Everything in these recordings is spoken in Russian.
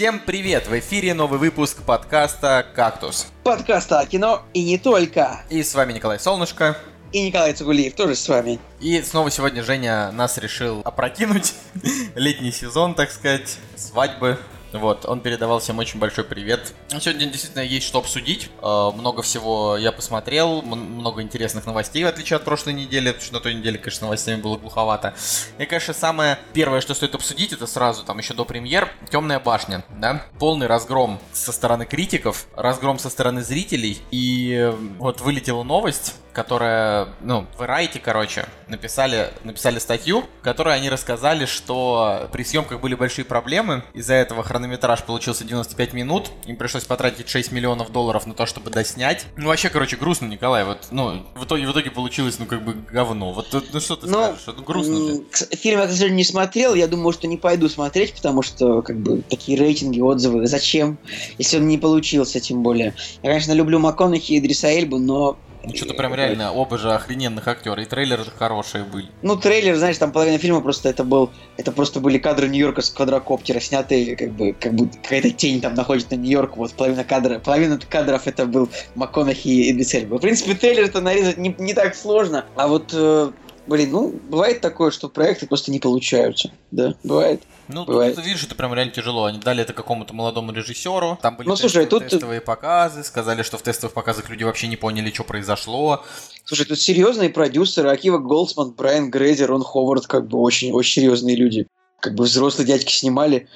Всем привет! В эфире новый выпуск подкаста «Кактус». Подкаста о кино и не только. И с вами Николай Солнышко. И Николай Цугулиев тоже с вами. И снова сегодня Женя нас решил опрокинуть. Летний сезон, так сказать, свадьбы, вот, он передавал всем очень большой привет. Сегодня действительно есть что обсудить. Э, много всего я посмотрел, много интересных новостей, в отличие от прошлой недели, потому что на той неделе, конечно, новостями было глуховато. И, конечно, самое первое, что стоит обсудить, это сразу, там, еще до премьер, «Темная башня», да? Полный разгром со стороны критиков, разгром со стороны зрителей, и э, вот вылетела новость, которая, ну, в Variety, короче, написали, написали статью, в которой они рассказали, что при съемках были большие проблемы, из-за этого хронометраж получился 95 минут, им пришлось потратить 6 миллионов долларов на то, чтобы доснять. Ну, вообще, короче, грустно, Николай, вот, ну, в итоге, в итоге получилось, ну, как бы, говно. Вот, ну, что ты ну, скажешь? Ну, грустно же. Фильм я, к сожалению, не смотрел, я думаю, что не пойду смотреть, потому что, как бы, такие рейтинги, отзывы, зачем, если он не получился, тем более. Я, конечно, люблю МакКонахи и Дриса Эльбу, но ну, что-то прям реально оба же охрененных актера. И трейлеры же хорошие были. Ну, трейлер, знаешь, там половина фильма просто это был. Это просто были кадры Нью-Йорка с квадрокоптера, снятые, как бы, как будто какая-то тень там находится на Нью-Йорк. Вот половина кадра, половина кадров это был МакКонахи и Эдвис В принципе, трейлер это нарезать не, не так сложно. А вот э, Блин, ну, бывает такое, что проекты просто не получаются. Да, бывает. Ну, бывает. тут, видишь, это прям реально тяжело. Они дали это какому-то молодому режиссеру. Там были ну, слушай, тут... тестовые показы. Сказали, что в тестовых показах люди вообще не поняли, что произошло. Слушай, тут серьезные продюсеры. Акива Голдсман, Брайан Грейзер, Рон Ховард, как бы очень-очень серьезные люди как бы взрослые дядьки снимали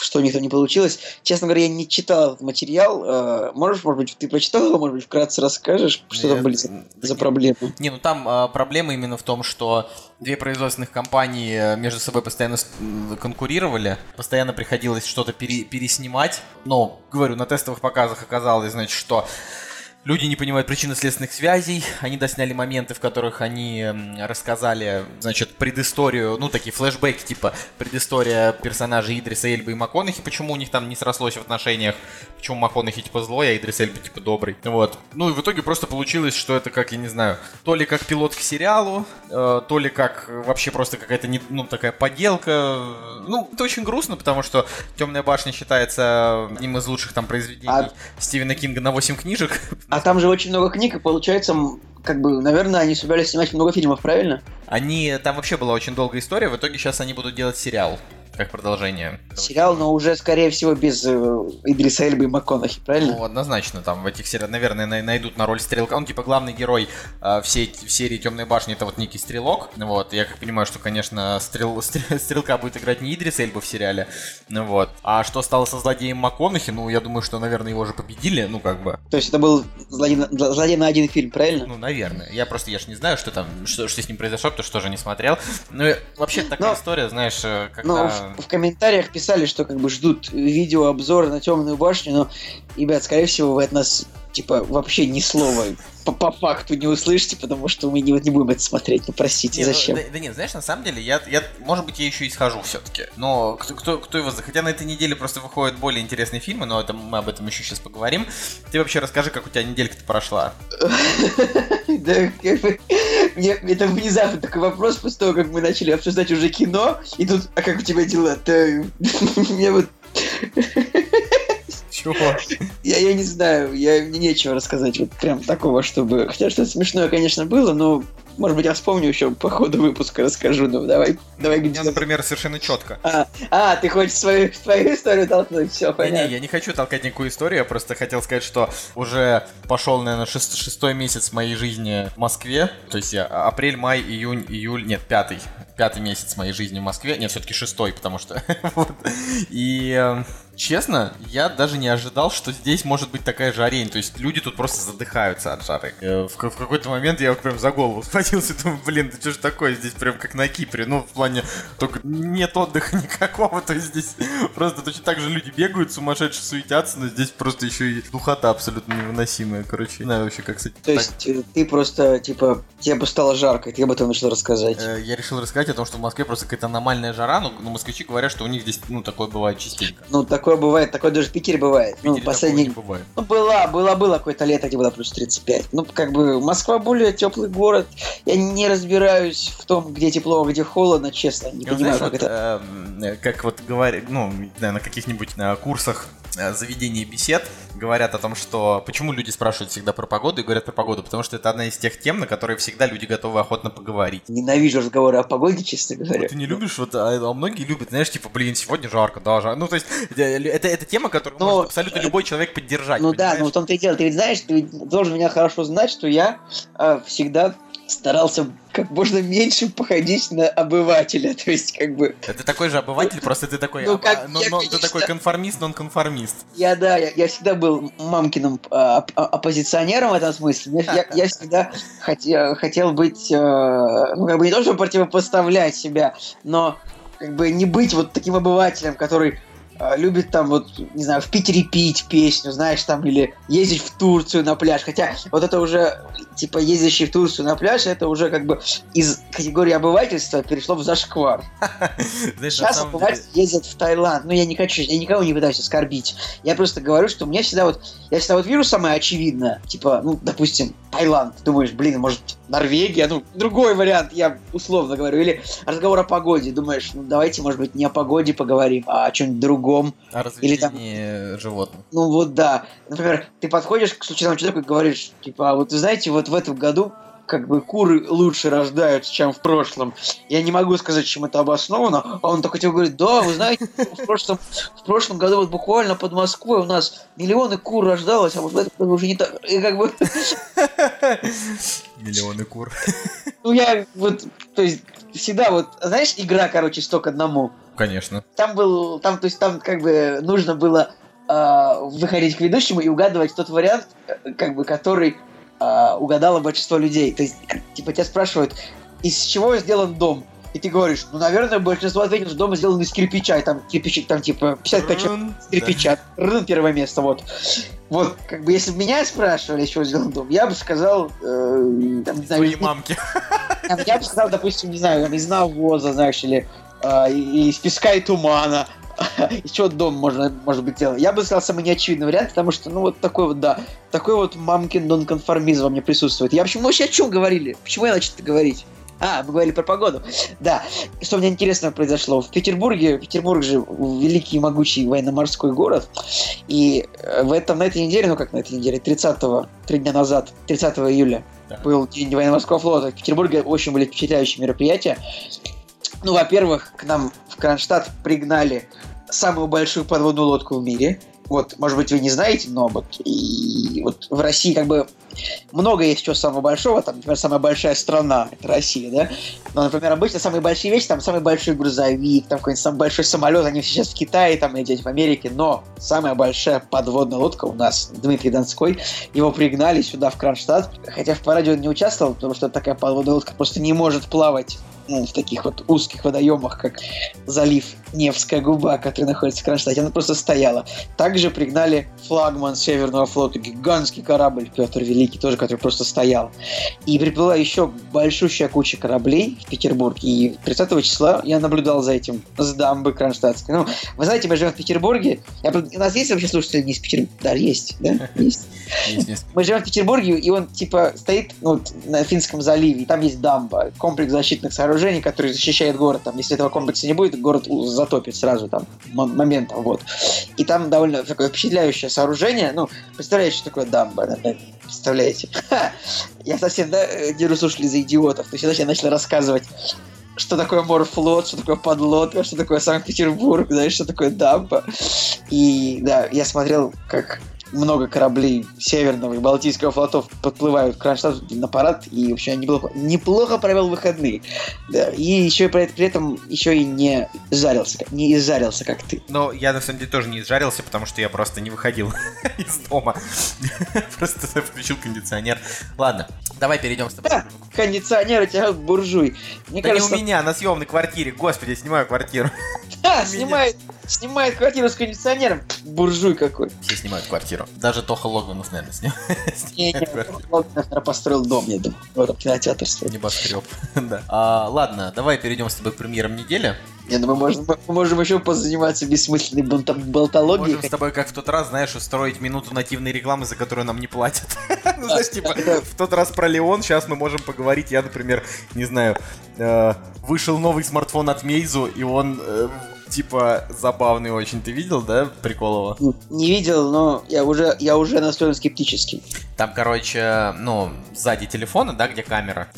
что у них там не получилось. Честно говоря, я не читал этот материал. Э, можешь, может быть, ты прочитал его, может быть, вкратце расскажешь, что Нет, там были за, за проблемы? Не, ну там э, проблема именно в том, что две производственных компании э, между собой постоянно конкурировали, постоянно приходилось что-то пере переснимать. Но, говорю, на тестовых показах оказалось, значит, что Люди не понимают причинно-следственных связей. Они досняли моменты, в которых они рассказали, значит, предысторию, ну, такие флешбеки, типа предыстория персонажей Идриса Эльбы и МакКонахи, почему у них там не срослось в отношениях, почему МакКонахи, типа, злой, а Идрис Эльба, типа, добрый. Вот. Ну, и в итоге просто получилось, что это как, я не знаю, то ли как пилот к сериалу, э, то ли как вообще просто какая-то, не, ну, такая поделка. Ну, это очень грустно, потому что «Темная башня» считается одним из лучших там произведений а... Стивена Кинга на 8 книжек. А там же очень много книг, и получается, как бы, наверное, они собирались снимать много фильмов, правильно? Они, там вообще была очень долгая история, в итоге сейчас они будут делать сериал как продолжение. Сериал, но уже, скорее всего, без э, Идриса Эльбы и МакКонахи, правильно? Ну, однозначно, там в этих сериалах, наверное, найдут на роль стрелка. Он, типа, главный герой э, всей в серии Темной башни, это вот некий стрелок. Вот, я как понимаю, что, конечно, стрел, стрелка будет играть не Идрис Эльба в сериале. Ну вот. А что стало со злодеем МакКонахи, ну, я думаю, что, наверное, его уже победили, ну, как бы. То есть это был злодей, злодей на один фильм, правильно? Ну, наверное. Я просто, я ж не знаю, что там, что, что с ним произошло, потому что тоже не смотрел. Ну, вообще такая но, история, знаешь, э, когда... Но в, комментариях писали, что как бы ждут видеообзор на темную башню, но, ребят, скорее всего, вы от нас типа вообще ни слова по, по факту не услышите, потому что мы не, не будем это смотреть. Ну простите, не, ну, зачем? Да, да нет, знаешь, на самом деле, я, я может быть, я еще и схожу все-таки. Но кто, кто, кто его Хотя на этой неделе просто выходят более интересные фильмы, но это, мы об этом еще сейчас поговорим. Ты вообще расскажи, как у тебя неделька-то прошла. Да, это внезапно такой вопрос, после того, как мы начали обсуждать уже кино, и тут, а как у тебя дела-то? Мне вот... Чего? Я, я не знаю, я, мне нечего рассказать вот прям такого, чтобы... Хотя что-то смешное, конечно, было, но может быть, я вспомню еще по ходу выпуска расскажу. Ну, давай, давай. У меня, например, совершенно четко. А, а ты хочешь свою, свою историю толкнуть? Все, понятно. Не, не, я не хочу толкать никакую историю, я просто хотел сказать, что уже пошел, наверное, шест, шестой месяц моей жизни в Москве. То есть я апрель, май, июнь, июль, нет, пятый. Пятый месяц моей жизни в Москве. Нет, все-таки шестой, потому что... И эм, честно, я даже не ожидал, что здесь может быть такая жарень. То есть люди тут просто задыхаются от жары. Э, в, в какой-то момент я прям за голову схватился, думаю, блин, да что ж такое, здесь прям как на Кипре. Ну, в плане, только нет отдыха никакого, то есть здесь просто точно так же люди бегают, сумасшедшие суетятся, но здесь просто еще и духота абсолютно невыносимая, короче. Не знаю вообще, как с этим. То есть э, ты просто, типа, тебе бы стало жарко, и ты об этом начал рассказать. Э, я решил рассказать о том, что в Москве просто какая-то аномальная жара, но, но москвичи говорят, что у них здесь, ну, такое бывает частенько. Ну, такое такое бывает, такое даже в Питере бывает. В Питере ну, последний... бывает. Ну, была, была, было какое-то лето, где было плюс 35. Ну, как бы, Москва более теплый город. Я не разбираюсь в том, где тепло, а где холодно, честно. Не Ну, понимаю, знаешь, как вот, это... э, как вот говорят, ну, не знаю, на каких-нибудь на курсах э, заведений бесед говорят о том, что почему люди спрашивают всегда про погоду и говорят про погоду, потому что это одна из тех тем, на которые всегда люди готовы охотно поговорить. Ненавижу разговоры о погоде, честно говоря. Ты не любишь, вот, а, а многие любят, знаешь, типа, блин, сегодня жарко, да, жарко. Ну, то есть, э, это, это тема, которую Но- может абсолютно любой человек поддержать, Ну да, понимаешь? ну в том-то и дело. Ты ведь знаешь, ты ведь должен меня хорошо знать, что я э, всегда старался как можно меньше походить на обывателя. То есть, как бы, Это такой же обыватель, просто ты такой, Ну, а, как а, но- я, но ты конечно. такой конформист, нон-конформист. я, да, я, я всегда был мамкиным э, оп- оппозиционером в этом смысле. Я, я- я всегда хотел, хотел быть, э, ну, как бы не то, чтобы противопоставлять себя, но как бы не быть вот таким обывателем, который э, любит там вот, не знаю, в Питере пить песню, знаешь, там, или ездить в Турцию на пляж. Хотя вот это уже, типа, ездящий в Турцию на пляж, это уже как бы из категории обывательства перешло в зашквар. Сейчас обыватели ездят в Таиланд. Ну, я не хочу, я никого не пытаюсь оскорбить. Я просто говорю, что мне всегда вот, я всегда вот вижу самое очевидное. Типа, ну, допустим, Таиланд. Думаешь, блин, может, Норвегия? Ну, другой вариант, я условно говорю. Или разговор о погоде. Думаешь, ну, давайте, может быть, не о погоде поговорим, а о чем-нибудь другом. О Или там- животных. Ну, вот да. Например, ты подходишь к случайному человеку и говоришь, типа, а вот вы знаете, вот в этом году как бы куры лучше рождаются, чем в прошлом. Я не могу сказать, чем это обосновано. А он такой тебе говорит, да, вы знаете, в прошлом, в прошлом году вот буквально под Москвой у нас миллионы кур рождалось, а вот в этом году уже не так. И как бы, Миллионы кур. ну я вот, то есть, всегда вот, знаешь, игра, короче, сто к одному. Конечно. Там был, там, то есть, там как бы нужно было э, выходить к ведущему и угадывать тот вариант, э, как бы, который э, угадало большинство людей. То есть, типа, тебя спрашивают, из чего сделан дом? И ты говоришь, ну, наверное, большинство ответит, что дом сделан из кирпича, и там кирпичик, там, типа, 55 человек Рун. из кирпича. Рын, первое место, вот. Вот, как бы, если бы меня спрашивали, из чего сделан дом, я бы сказал, э, там, не знаю, из- мамки. там, я бы сказал, допустим, не знаю, там, из навоза, знаешь, или э, из песка и тумана. Чего дом можно, может быть сделан? Я бы сказал самый неочевидный вариант, потому что, ну, вот такой вот, да, такой вот мамкин нонконформизм во мне присутствует. Я почему, мы вообще о чем говорили? Почему я начал это говорить? А, мы говорили про погоду. Да. Что мне интересно произошло. В Петербурге, Петербург же великий могучий военно-морской город. И э, в этом, на этой неделе, ну как на этой неделе, 30-го, три дня назад, 30 июля, Да. был День военно-морского флота. В Петербурге очень были впечатляющие мероприятия. Ну, во-первых, к нам в Кронштадт пригнали самую большую подводную лодку в мире. Вот, может быть, вы не знаете, но вот, и вот в России как бы много есть чего самого большого. Там, например, самая большая страна – это Россия, да? Но, например, обычно самые большие вещи, там самый большой грузовик, там какой-нибудь самый большой самолет, они сейчас в Китае, там, и где-то в Америке. Но самая большая подводная лодка у нас, Дмитрий Донской, его пригнали сюда, в Кронштадт. Хотя в параде он не участвовал, потому что такая подводная лодка просто не может плавать ну, в таких вот узких водоемах, как залив Невская губа, который находится в Кронштадте. Она просто стояла. Также пригнали флагман Северного флота, гигантский корабль Петр Великий, тоже, который просто стоял. И приплыла еще большущая куча кораблей в Петербург. И 30 числа я наблюдал за этим с дамбы Кронштадтской. Ну, вы знаете, мы живем в Петербурге. Я, у нас есть вообще слушатели не из Петербурга? Да, есть, да? Есть. Мы живем в Петербурге, и он типа стоит ну, на Финском заливе, и там есть дамба, комплекс защитных сооружений, который защищает город. Там, если этого комплекса не будет, город затопит сразу там моментом, вот. И там довольно такое впечатляющее сооружение. Ну, представляете, что такое дамба? Представляете? Я совсем, да, держу слушали за идиотов. То есть, значит, я начал рассказывать что такое морфлот, что такое подлодка, что такое Санкт-Петербург, знаешь, что такое дамба. И да, я смотрел, как много кораблей Северного и Балтийского флотов подплывают к Кронштадту на парад, и вообще неплохо, неплохо провел выходные. Да, и еще и при, при этом еще и не жарился, как- не изжарился, как ты. Но я на самом деле тоже не изжарился, потому что я просто не выходил из дома. Просто включил кондиционер. Ладно, давай перейдем с тобой. Да, кондиционер у тебя буржуй. Мне Да не у меня, на съемной квартире. Господи, я снимаю квартиру. да, снимает, снимает квартиру с кондиционером. Буржуй какой. Все снимают квартиру. Даже Тоха Логвинов, наверное, снял. Наверное, построил дом, я думаю. Вот, кинотеатр строит. Небоскреб. да. А, ладно, давай перейдем с тобой к премьерам недели. Не, ну мы можем, мы можем еще позаниматься бессмысленной болтологией. Можем с тобой, как в тот раз, знаешь, устроить минуту нативной рекламы, за которую нам не платят. Ну, знаешь, типа, в тот раз про Леон, сейчас мы можем поговорить. Я, например, не знаю, э, вышел новый смартфон от Мейзу, и он, э, типа, забавный очень. Ты видел, да, прикол его? Не видел, но я уже, я уже настроен скептически. Там, короче, ну, сзади телефона, да, где камера,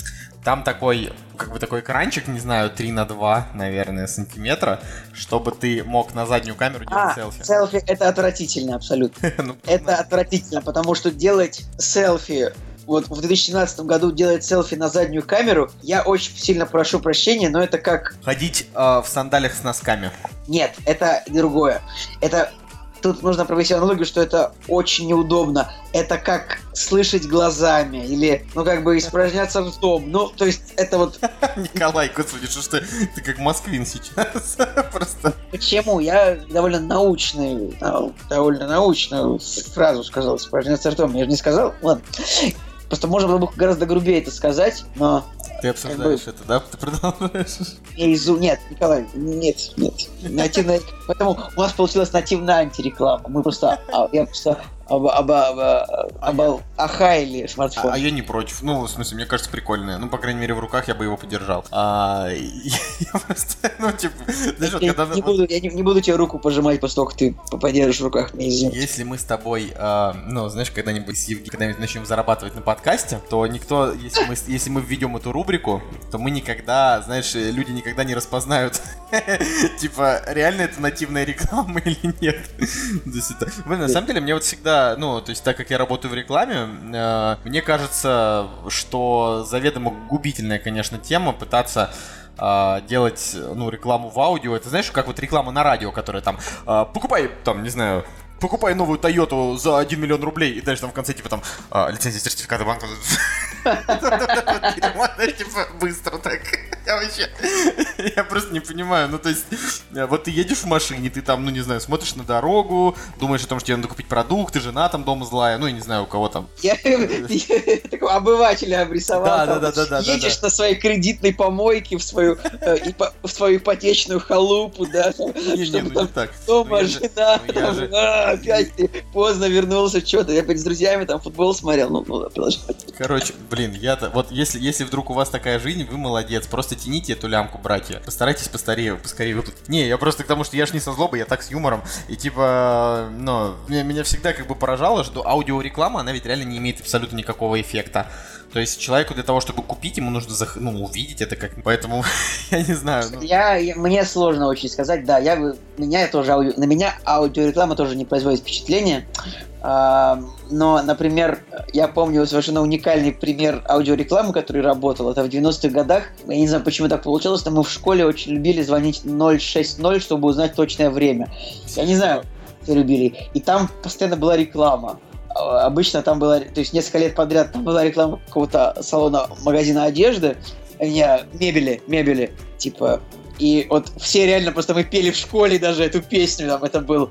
там такой, как бы такой экранчик, не знаю, 3 на 2, наверное, сантиметра, чтобы ты мог на заднюю камеру делать А, селфи. селфи это отвратительно абсолютно. Ну, Это отвратительно, потому что делать селфи вот в 2017 году делать селфи на заднюю камеру, я очень сильно прошу прощения, но это как... Ходить э, в сандалиях с носками. Нет, это другое. Это... Тут нужно провести аналогию, что это очень неудобно. Это как слышать глазами или, ну, как бы испражняться ртом. Ну, то есть, это вот... Николай, господи, что ж ты, ты как москвин сейчас. Просто. Почему? Я довольно научную, нау- довольно научную фразу сказал, испражняться ртом. Я же не сказал? Ладно. Просто можно было бы гораздо грубее это сказать, но Ты обсуждаешь это, да? Ты продолжаешь? я изу... Нет, Николай, нет, нет. Нативная... Поэтому у нас получилась нативная антиреклама. Мы просто... а, Я просто оба, оба, оба, оба- охаяли А, смартфон. а я не против. Ну, в смысле, мне кажется, прикольное. Ну, по крайней мере, в руках я бы его подержал. А, я просто, ну, типа, знаешь, вот я, когда... не буду, я не, не буду тебе руку пожимать после того, как ты подержишь в руках мне. Если мы с тобой, а, ну, знаешь, когда-нибудь с Евгением, когда-нибудь начнем зарабатывать на подкасте, то никто, если мы, если мы введем эту рубрику, то мы никогда, знаешь, люди никогда не распознают, типа, реально это нативная реклама или нет. На самом деле, мне вот всегда, ну, то есть так как я работаю в рекламе, э, мне кажется, что заведомо губительная, конечно, тема пытаться а, делать, ну, рекламу в аудио. Это знаешь, как вот реклама на радио, которая там, а, покупай, там, не знаю, покупай новую Тойоту за 1 миллион рублей, и дальше там в конце, типа, там, а, лицензия сертификата банка. Типа, быстро так. Я вообще, я просто не понимаю. Ну, то есть, э, вот ты едешь в машине, ты там, ну, не знаю, смотришь на дорогу, думаешь о том, что тебе надо купить продукты, жена там дома злая, ну, я не знаю, у кого там. Я, такого обывателя обрисовал. Да, да, да, да, да, Едешь на своей кредитной помойке в свою, э, в свою ипотечную халупу, да, Не-не, чтобы ну, не так. дома Ну, жена, ну, «А, опять ты поздно вернулся, что-то. Я с друзьями там футбол смотрел, ну, ну. Короче, блин, я-то... Вот если, если вдруг у вас такая жизнь, вы молодец. Просто тяните эту лямку, братья. Постарайтесь поскорее, поскорее выплатить. Не, я просто к тому, что я ж не со злобой, я так с юмором. И типа, ну, меня, меня всегда как бы поражало, что аудиореклама, она ведь реально не имеет абсолютно никакого эффекта. То есть человеку для того, чтобы купить, ему нужно зах- ну, увидеть это как... Поэтому, я не знаю, ну... Я, я- мне сложно очень сказать, да, я, меня тоже аудио, на меня аудиореклама тоже не производит впечатления. Но, например, я помню совершенно уникальный пример аудиорекламы, который работал. Это в 90-х годах. Я не знаю, почему так получилось, но мы в школе очень любили звонить 060, чтобы узнать точное время. Я не знаю, все любили. И там постоянно была реклама. А, Обычно там была, то есть несколько лет подряд там была реклама какого-то салона, магазина одежды, э, не, мебели, мебели, типа. И вот все реально просто мы пели в школе даже эту песню, там это был,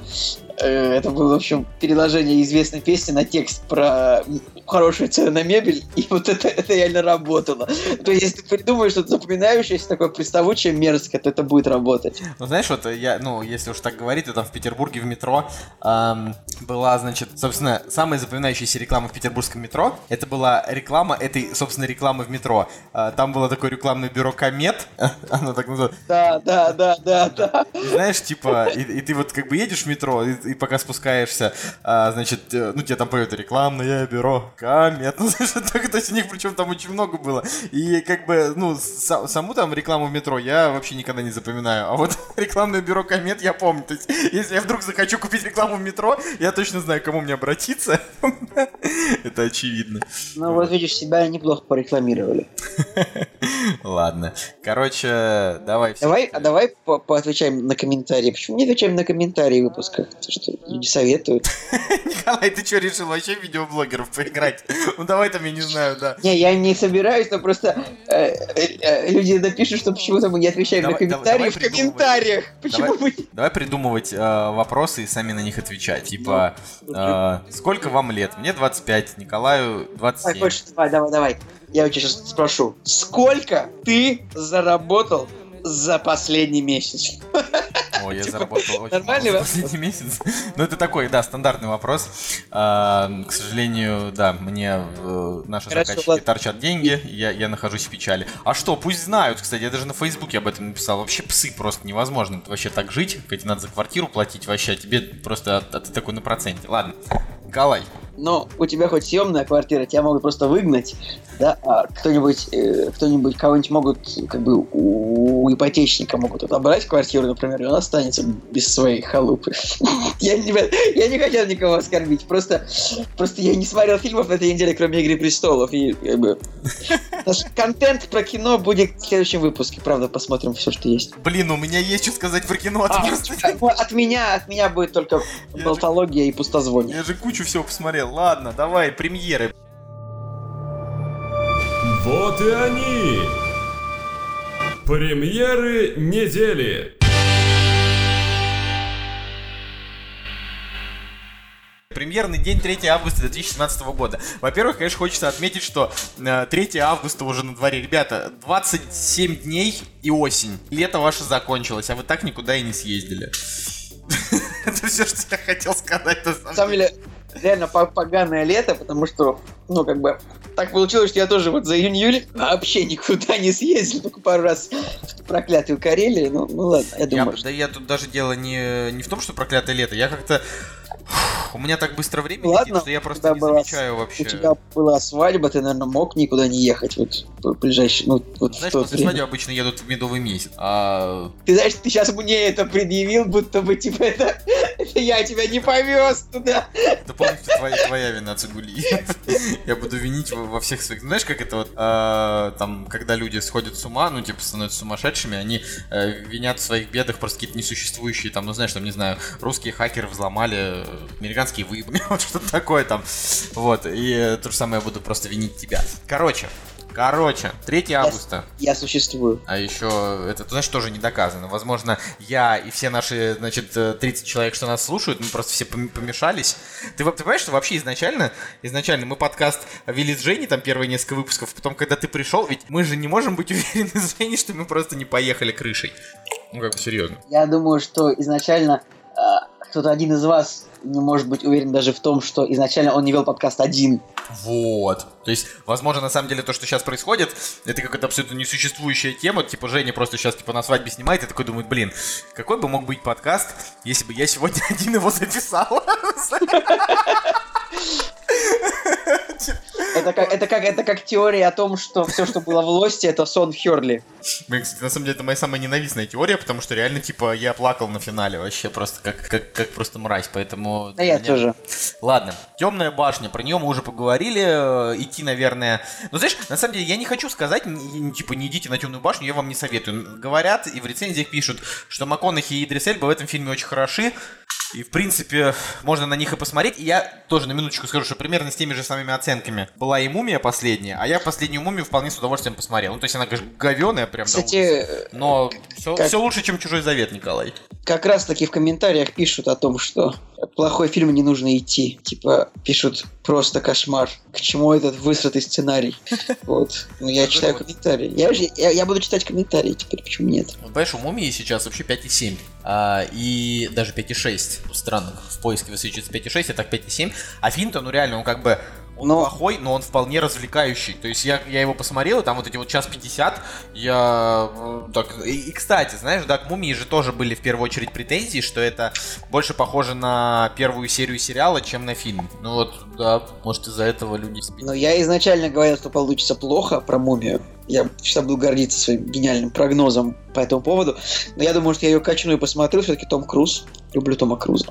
это было, в общем, переложение известной песни на текст про м, хорошие цены на мебель, и вот это, это реально работало. То есть, если ты придумаешь что-то запоминающееся, такое приставучее, мерзкое, то это будет работать. Ну, знаешь, вот я, ну, если уж так говорить, то там в Петербурге в метро ам, была, значит, собственно, самая запоминающаяся реклама в петербургском метро. Это была реклама этой, собственно, рекламы в метро. А, там было такое рекламное бюро Комет, оно так называется. Да, да, да, да, да. Знаешь, типа, и, и ты вот как бы едешь в метро, и, и пока спускаешься, а, значит, э, ну тебе там поют рекламное бюро Комет. Ну, так, то есть у них причем там очень много было. И как бы, ну, са- саму там рекламу в метро я вообще никогда не запоминаю. А вот рекламное бюро Комет я помню. То есть, если я вдруг захочу купить рекламу в метро, я точно знаю, к кому мне обратиться. Это очевидно. Ну вот видишь, себя неплохо порекламировали. Ладно. Короче, давай. Давай, а давай по- поотвечаем на комментарии. Почему не отвечаем на комментарии в Потому что люди советуют. Николай, ты что, решил вообще видеоблогеров поиграть? Ну давай там, я не знаю, да. Не, я не собираюсь, но просто э, э, э, люди напишут, что почему-то мы не отвечаем на комментарии в комментариях. Почему мы... Давай придумывать вопросы и сами на них отвечать. Типа, э, сколько вам лет? Мне 25, Николаю Давай, 27. больше, давай, давай, давай. Я у тебя сейчас спрошу. Сколько ты заработал За последний месяц. Ой, я Типа, заработал очень мало за последний месяц. Ну, это такой, да, стандартный вопрос. А, К сожалению, да, мне э, наши заказчики торчат деньги, я, нахожусь в печали. А что, пусть знают, кстати, я даже на Фейсбуке об этом написал. Вообще псы просто невозможно вообще так жить, тебе надо за квартиру платить вообще, а тебе просто, ты такой на проценте. Ладно, Николай, Но у тебя хоть съемная квартира, тебя могут просто выгнать, да, а кто-нибудь, э, кто-нибудь, кого-нибудь могут, как бы, у, у ипотечника могут отобрать квартиру, например, и он останется без своей халупы. Я не, я не хотел никого оскорбить, просто, просто я не смотрел фильмов на этой неделе, кроме «Игры престолов», и, как бы, наш контент про кино будет в следующем выпуске, правда, посмотрим все, что есть. блин, у меня есть что сказать про кино, а А, ну, от меня, от меня будет только болтология и пустозвоние. Я же кучу всего посмотрел. Ладно, давай, премьеры. Вот и они! Премьеры недели! Премьерный день 3 августа 2017 года. Во-первых, конечно, хочется отметить, что э, 3 августа уже на дворе. Ребята, 27 дней и осень. Лето ваше закончилось, а вы так никуда и не съездили. Это все, что я хотел сказать. На самом деле, реально по- поганое лето, потому что, ну, как бы, так получилось, что я тоже вот за июнь-июль вообще никуда не съездил, только пару раз в проклятую Карелию, ну, ну ладно, я Я- думаю, что... да я тут даже дело не, не в том, что проклятое лето. Я как-то... У меня так быстро время Ладно, летит, что я просто не была- замечаю вообще. У тебя была свадьба, ты, наверное, мог никуда не ехать вот в ближайший, ну, вот Знаешь, после время. свадьбы обычно едут в медовый месяц. А Ты знаешь, ты сейчас мне это предъявил, будто бы, типа, это, это я тебя не повез туда. Это полностью твоя, твоя вина, Цигули. Я буду винить во, всех своих... Знаешь, как это вот, а, там, когда люди сходят с ума, ну, типа, становятся сумасшедшими, они э, винят в своих бедах просто какие-то несуществующие, там, ну, знаешь, там, не знаю, русские хакеры взломали, э, американские выебли, вот что-то такое там. Вот, и э, то же самое я буду просто винить тебя. Короче, короче, 3 августа. Я существую. А еще, это, знаешь, тоже не доказано. Возможно, я и все наши, значит, э, 30 человек, что нас слушают, мы просто все пом- помешались. Ты, ты понимаешь, что вообще изначально, изначально мы подкаст вели с Женей, там, первые несколько выпусков, потом, когда ты пришел, ведь мы же не можем быть уверены с Женей, что мы просто не поехали крышей. Ну, как бы, серьезно. Я думаю, что изначально а, кто-то один из вас не может быть уверен даже в том, что изначально он не вел подкаст один. Вот. То есть, возможно, на самом деле то, что сейчас происходит, это какая-то абсолютно несуществующая тема. Типа, Женя просто сейчас типа на свадьбе снимает и такой думает, блин, какой бы мог быть подкаст, если бы я сегодня один его записал? Это как, это как, это как теория о том, что все, что было в Лосте, это сон Херли. Блин, кстати, на самом деле, это моя самая ненавистная теория, потому что реально, типа, я плакал на финале вообще просто как, как, как просто мразь, поэтому... Да я меня- тоже. Ладно, Темная башня, про нее мы уже поговорили, э, идти, наверное... Ну, знаешь, на самом деле, я не хочу сказать, типа, не идите на Темную башню, я вам не советую. Говорят, и в рецензиях пишут, что МакКонахи и Идрис Эльба в этом фильме очень хороши, и, в принципе, можно на них и посмотреть. И я тоже на минуточку скажу, что примерно с теми же самыми оценками была и «Мумия» последняя, а я последнюю «Мумию» вполне с удовольствием посмотрел. Ну, то есть она, конечно, говеная прям. Кстати, Но все, как- лучше, чем «Чужой завет», Николай. как раз таки в комментариях пишут о том, что плохой фильм не нужно идти. Типа, пишут просто кошмар. К чему этот высратый сценарий? Вот. Ну, я читаю комментарии. Я, же- я, я буду читать комментарии теперь, почему нет? Вот, Понимаешь, у «Мумии» сейчас вообще 5,7. А, и даже 5,6. Странно, в поиске высвечивается 5,6, а так 5,7. А фильм-то, ну реально, он как бы... Он Но- плохой, но он вполне развлекающий. То есть я, я его посмотрел, и там вот эти вот час 50, я... э, Так, и, и, кстати, знаешь, да, к «Мумии» же тоже были в первую очередь претензии, что это больше похоже на первую серию сериала, чем на фильм. Ну вот, да, может из-за этого люди... Но я изначально говорил, что получится плохо про мумию. Я всегда буду гордиться своим гениальным прогнозом по этому поводу. Но я думаю, что я ее качну и посмотрю. Все-таки Том Круз. Люблю Тома Круза.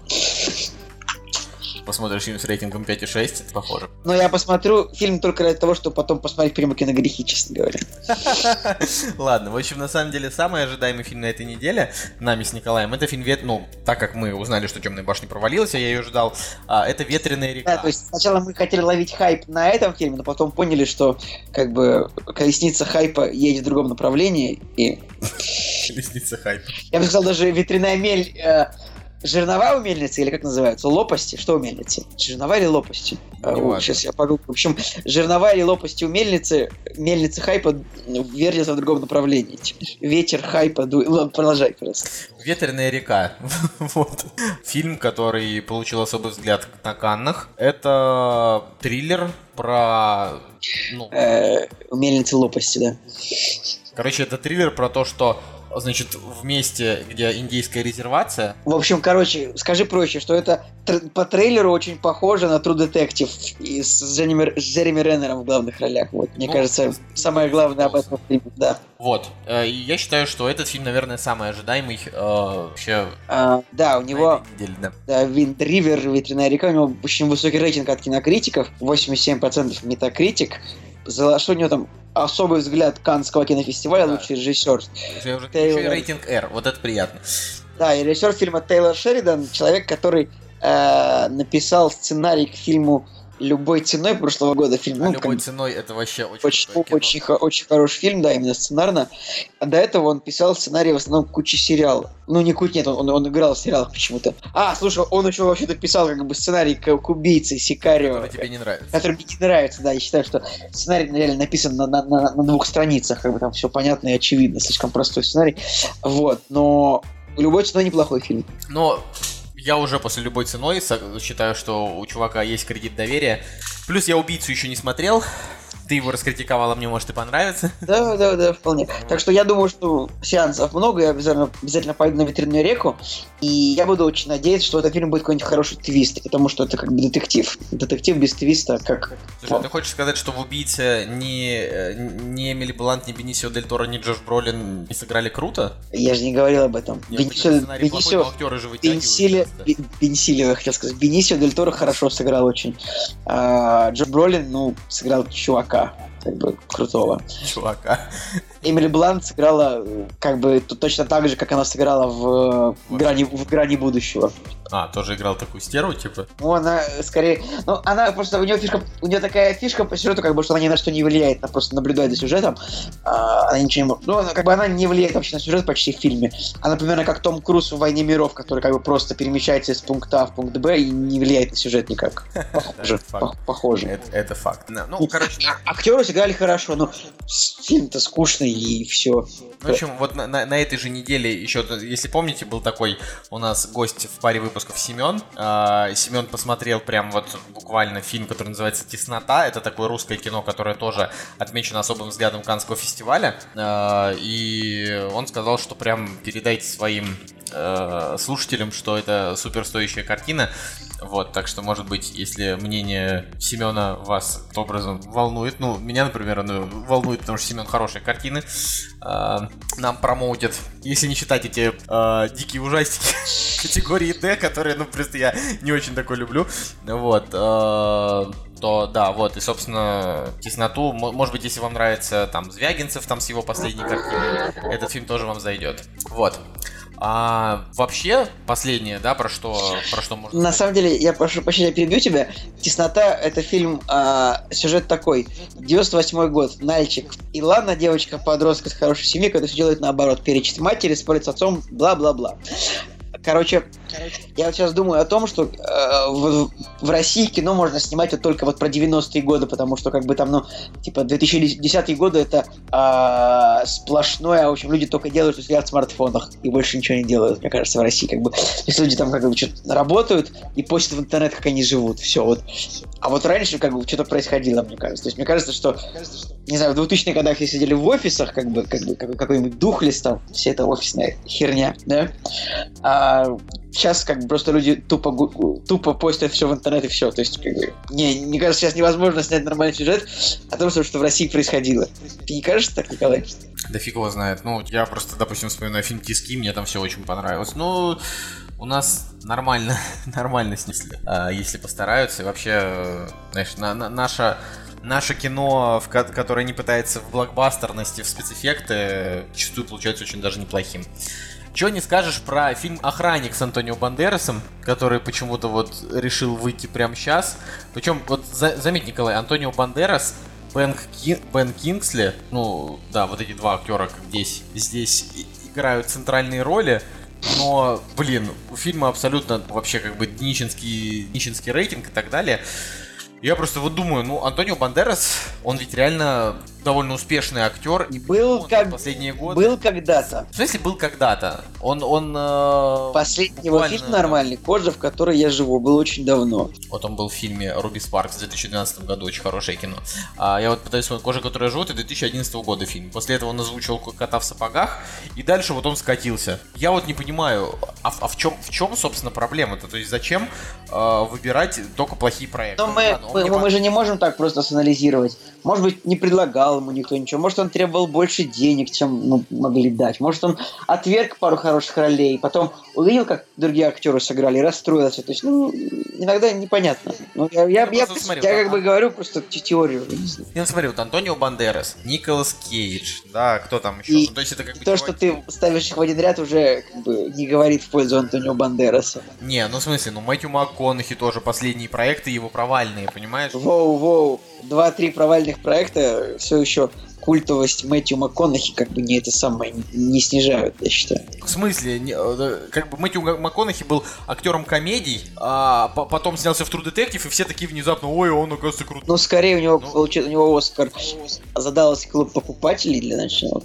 Посмотришь фильм с рейтингом 5,6, это похоже. Но я посмотрю фильм только ради того, чтобы потом посмотреть примерки на грехи, честно говоря. Ладно, в общем, на самом деле, самый ожидаемый фильм на этой неделе нами с Николаем, это фильм Вет... Ну, так как мы узнали, что Темная башня провалилась, а я ее ждал, это Ветреная река. Да, то есть сначала мы хотели ловить хайп на этом фильме, но потом поняли, что как бы колесница хайпа едет в другом направлении. И Колесница хайп. я бы сказал, даже ветряная мель э, жернова у мельницы, или как называются, лопасти, что у мельницы? Жернова или лопасти? А, о, сейчас я погуглю. В общем, жернова или лопасти у мельницы, мельница хайпа ну, вертится в другом направлении. Ветер хайпа дует. Ладно, продолжай просто. Ветреная река. вот. Фильм, который получил особый взгляд на Каннах. Это триллер про... Ну, Э, у мельницы лопасти, да. короче, это триллер про то, что Значит, в месте, где индейская резервация, В общем, короче, скажи проще, что это тр- по трейлеру очень похоже на True Detective и с Джереми, с Джереми Реннером в главных ролях. Вот, мне Ну, кажется, самое главное об этом фильме, да. вот. Э, я считаю, что этот фильм, наверное, самый ожидаемый э, вообще А, да, у него неделе, да. да, Wind River, ветряная река, у него очень высокий рейтинг от кинокритиков, 87% метакритик. За что у него там особый взгляд Каннского кинофестиваля, Да. лучший режиссер. Уже Тейлор. еще рейтинг R, вот это приятно. Да, и режиссер фильма Тейлор Шеридан, человек, который э, написал сценарий к фильму «Любой ценой» прошлого года. Фильм, А ну, любой как- ценой это вообще очень, очень, кино. очень, хо- очень хороший фильм, да, именно сценарно. А до этого он писал сценарий в основном к куче сериалов. Ну, не куча, нет, он, он, он играл в сериалах почему-то. А, слушай, он еще вообще-то писал как бы сценарий к, к убийце Сикарио. Который тебе не нравится. Который мне не нравится, да, я считаю, что сценарий реально написан на, на, на, на двух страницах, как бы там все понятно и очевидно, слишком простой сценарий. Вот, но любой ценой неплохой фильм. Но я уже после любой ценой считаю, что у чувака есть кредит доверия. Плюс я убийцу еще не смотрел. Ты его раскритиковала, мне может и понравится. Да, да, да, вполне. Так что я думаю, что сеансов много, я обязательно, обязательно пойду на ветряную реку, и я буду очень надеяться, что этот фильм будет какой-нибудь хороший твист, потому что это как бы детектив. Детектив без твиста, как... Слушай, ты хочешь сказать, что в убийце ни, э, ни Эмили Блант, ни Бенисио Дель Торо, ни Джош Бролин не сыграли круто? Я же не говорил об этом. Я Бенисио, Бенисио, я хотел сказать. Бенисио Дель Торо хорошо сыграл очень. А, Джо Бролин, ну, сыграл чувака, cá. Как бы, крутого. Чувака. Эмили Блант сыграла э, как бы точно так же, как она сыграла в, э, грани, в грани будущего. А, тоже играл такую стерву, типа? Ну, она э, скорее... Ну, она просто... У нее фишка... У нее такая фишка по сюжету, как бы, что она ни на что не влияет. Она просто наблюдает за сюжетом. а, она ничего не... может- Ну, она, как бы она не влияет вообще на сюжет почти в фильме. Она примерно как Том Круз в «Войне миров», который как бы просто перемещается из пункта А в пункт Б и не влияет на сюжет никак. Похоже. Пох- Похоже. Это, факт. Ну, Ну, короче, А- Актеры сыграли хорошо, но фильм-то скучный и все. В общем, вот на, на- на этой же неделе еще, если помните, был такой у нас гость в паре выпусков Семен. Семен посмотрел прям вот буквально фильм, который называется «Теснота». Это такое русское кино, которое тоже отмечено особым взглядом Каннского фестиваля. А, И он сказал, что прям передайте своим э, слушателям, что это супер стоящая картина. Вот, так что, может быть, если мнение Семена вас образом волнует, ну, меня, например, оно волнует, потому что Семен хорошие картины э, нам промоутит. Если не считать эти э, дикие ужастики категории D, которые, ну, просто я не очень такой люблю. Вот, э, то да, вот, и, собственно, тесноту, мо- может быть, если вам нравится там Звягинцев, там с его последней картиной, этот фильм тоже вам зайдет. Вот. А вообще, последнее, да, про что, про что можно На самом деле, я прошу прощения, перебью тебя. «Теснота» — это фильм, а, сюжет такой. 98 год, мальчик. Илана, девочка-подростка с хорошей семьи, которая все делает наоборот. Перечит матери, спорит с отцом, бла-бла-бла. Короче, я вот сейчас думаю о том, что э, в, в России кино можно снимать вот только вот про 90-е годы, потому что как бы там, ну, типа 2010-е годы это а, сплошное, в общем, люди только делают, что сидят в смартфонах и больше ничего не делают, мне кажется, в России как бы. Если люди там как бы что-то работают и постят в интернет, как они живут, все вот. А вот раньше как бы что-то происходило, мне кажется. То есть мне кажется, что, не знаю, в 2000-х годах все сидели в офисах, как бы, как бы, как бы какой-нибудь духлес там, вся эта офисная херня, да? А сейчас как бы просто люди тупо, тупо постят все в интернет и все. То есть, как бы, не, мне кажется, сейчас невозможно снять нормальный сюжет о том, что, что в России происходило. Ты не кажется так, Николай? Да фиг его знает. Ну, я просто, допустим, вспоминаю фильм «Тиски», мне там все очень понравилось. Ну, у нас нормально, нормально снесли, а, если постараются. Вообще, знаешь, на- на- наша... Наше кино, в ко- которое не пытается в блокбастерности, в спецэффекты, зачастую получается очень даже неплохим. Чего не скажешь про фильм «Охранник» с Антонио Бандерасом, который почему-то вот решил выйти прямо сейчас. Причем, вот за- заметь, Николай, Антонио Бандерас, Бен, Ки- Бен Кингсли, ну, да, вот эти два актера здесь, здесь играют центральные роли, Но, блин, у фильма абсолютно вообще как бы днищенский, днищенский рейтинг и так далее. Я просто вот думаю, ну, Антонио Бандерас, он ведь реально довольно успешный актер. И был Он как- последние годы. Был когда-то. В смысле, был когда-то. Он, он... э, Последний его буквально- фильм нормальный, «Кожа, в которой я живу», был очень давно. Вот он был в фильме «Руби Спаркс» в 2012 году, очень хорошее кино. А я вот пытаюсь вспомнить «Кожа, которая живет» это 2011 года фильм. После этого он озвучил «Кота в сапогах», и дальше вот он скатился. Я вот не понимаю, а, в- а в чем, в чем, собственно, проблема-то? То есть зачем э, выбирать только плохие проекты? Но мы, Ладно, мы, мы пон- же не можем так просто анализировать. Может быть, не предлагал ему никто ничего. Может, он требовал больше денег, чем мы могли дать. Может, он отверг пару хороших ролей. Потом увидел, как другие актеры сыграли, расстроился. То есть, ну, иногда непонятно. Ну, я, я, Ну, я, просто смотри, я вот, как бы говорю просто те- теорию. ну смотри, вот Антонио Бандерас, Николас Кейдж, да, кто там еще? И Ну, то есть это как бы... То, что ты ставишь их в один ряд, уже как бы не говорит в пользу Антонио Бандераса. Не, ну в смысле, ну Мэтью МакКонахи тоже последние проекты его провальные, понимаешь? Воу-воу, два-три провальных проекта все еще культовость Мэтью МакКонахи как бы не это самое не- снижают, я считаю. В смысле, не, э, как бы Мэтью МакКонахи был актером комедий, а по- потом снялся в True Detective, и все такие внезапно, ой, он, оказывается, крутой. Ну, скорее у него Ну. получил, у него Оскар за Даллас клуб покупателей для начала.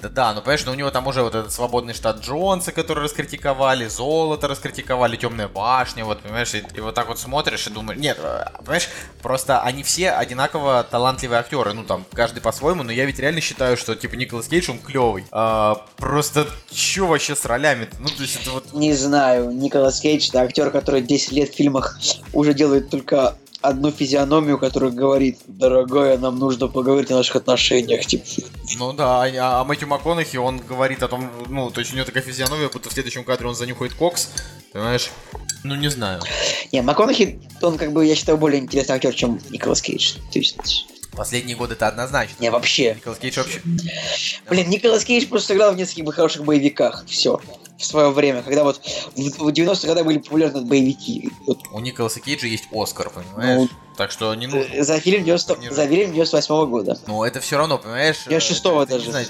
Да-да, ну понимаешь, ну, у него там уже вот этот свободный штат Джонса, который раскритиковали, золото раскритиковали, темная башня, вот, понимаешь, и, и вот так вот смотришь и думаешь, нет, э, понимаешь, просто они все одинаково талантливые актеры, ну там, каждый по-своему, но я ведь реально считаю, что, типа, Николас Кейдж, он клевый. А, просто, чё вообще с ролями Ну, то есть это вот Не знаю, Николас Кейдж, это актер, который 10 лет в фильмах уже делает только одну физиономию, которая говорит, дорогая, нам нужно поговорить о наших отношениях. Типа, Ну да, а, а Мэтью МакКонахи, он говорит о том, ну, то есть у него такая физиономия, будто в следующем кадре он занюхает кокс, понимаешь? Ну, не знаю. Не, МакКонахи, он как бы, я считаю, более интересный актер, чем Николас Кейдж. То есть, Последние годы это однозначно. не, вообще. Николас Кейдж вообще... Блин, Николас Кейдж просто играл в нескольких хороших боевиках. Все. В свое время, когда вот в, в 90-х годах были популярны боевики. Вот, У Николаса Кейджа есть Оскар, понимаешь? так что не нужно. за фильм 90, Не за фильм 98 года. Но это все равно, понимаешь? Я э, шестого это- это даже. не знаю.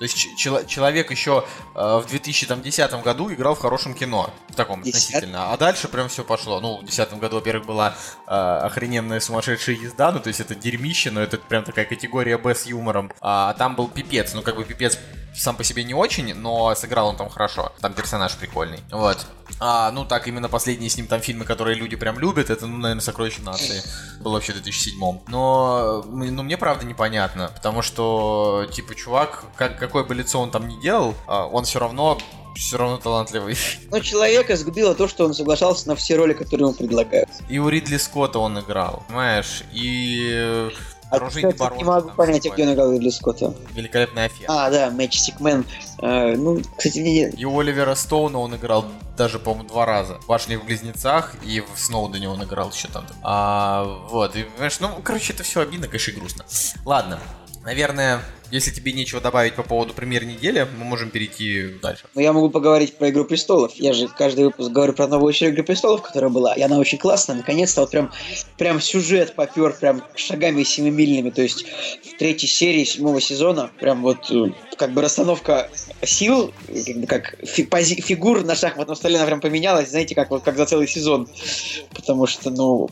То есть ч- чело- человек еще э, в 2010 году играл в хорошем кино. В таком Десят- относительно. А дальше прям все пошло. Ну, в 2010 году, во-первых, была э, охрененная сумасшедшая езда. Ну, то есть это дерьмище, но это прям такая категория Б с юмором. А там был пипец. Ну, как бы пипец сам по себе не очень, но сыграл он там хорошо. Там персонаж прикольный. Вот. А, ну так, именно последние с ним там фильмы, которые люди прям любят, это, ну, наверное, «Сокровище нации». Был вообще в 2007 Но, ну, мне правда непонятно, потому что, типа, чувак, как, какое бы лицо он там ни делал, а, он все равно все равно талантливый. Но человека сгубило то, что он соглашался на все роли, которые ему предлагают. И у Ридли Скотта он играл, понимаешь? И А, «Оружейный кстати, барон» не могу там понять, а где он играл Ридли Скотта. Великолепная афера. А, да, Мэтч Сикмен. Э, ну, кстати, мне не- И Оливера Стоуна он играл даже, по-моему, два раза. В «Башне в Близнецах» и в «Сноудене» он играл еще там. А, вот, и, понимаешь, ну, короче, это все обидно, конечно, и грустно. Ладно, наверное, если тебе нечего добавить по поводу премьер недели, мы можем перейти дальше. Но я могу поговорить про Игру Престолов. Я же каждый выпуск говорю про новую серию Игры Престолов, которая была. И она очень классная. Наконец-то вот прям, прям сюжет попер прям шагами семимильными. То есть в третьей серии седьмого сезона прям вот э, как бы расстановка сил, как фи- фигур на шахматном столе, она прям поменялась, знаете, как вот как за целый сезон. Потому что, ну,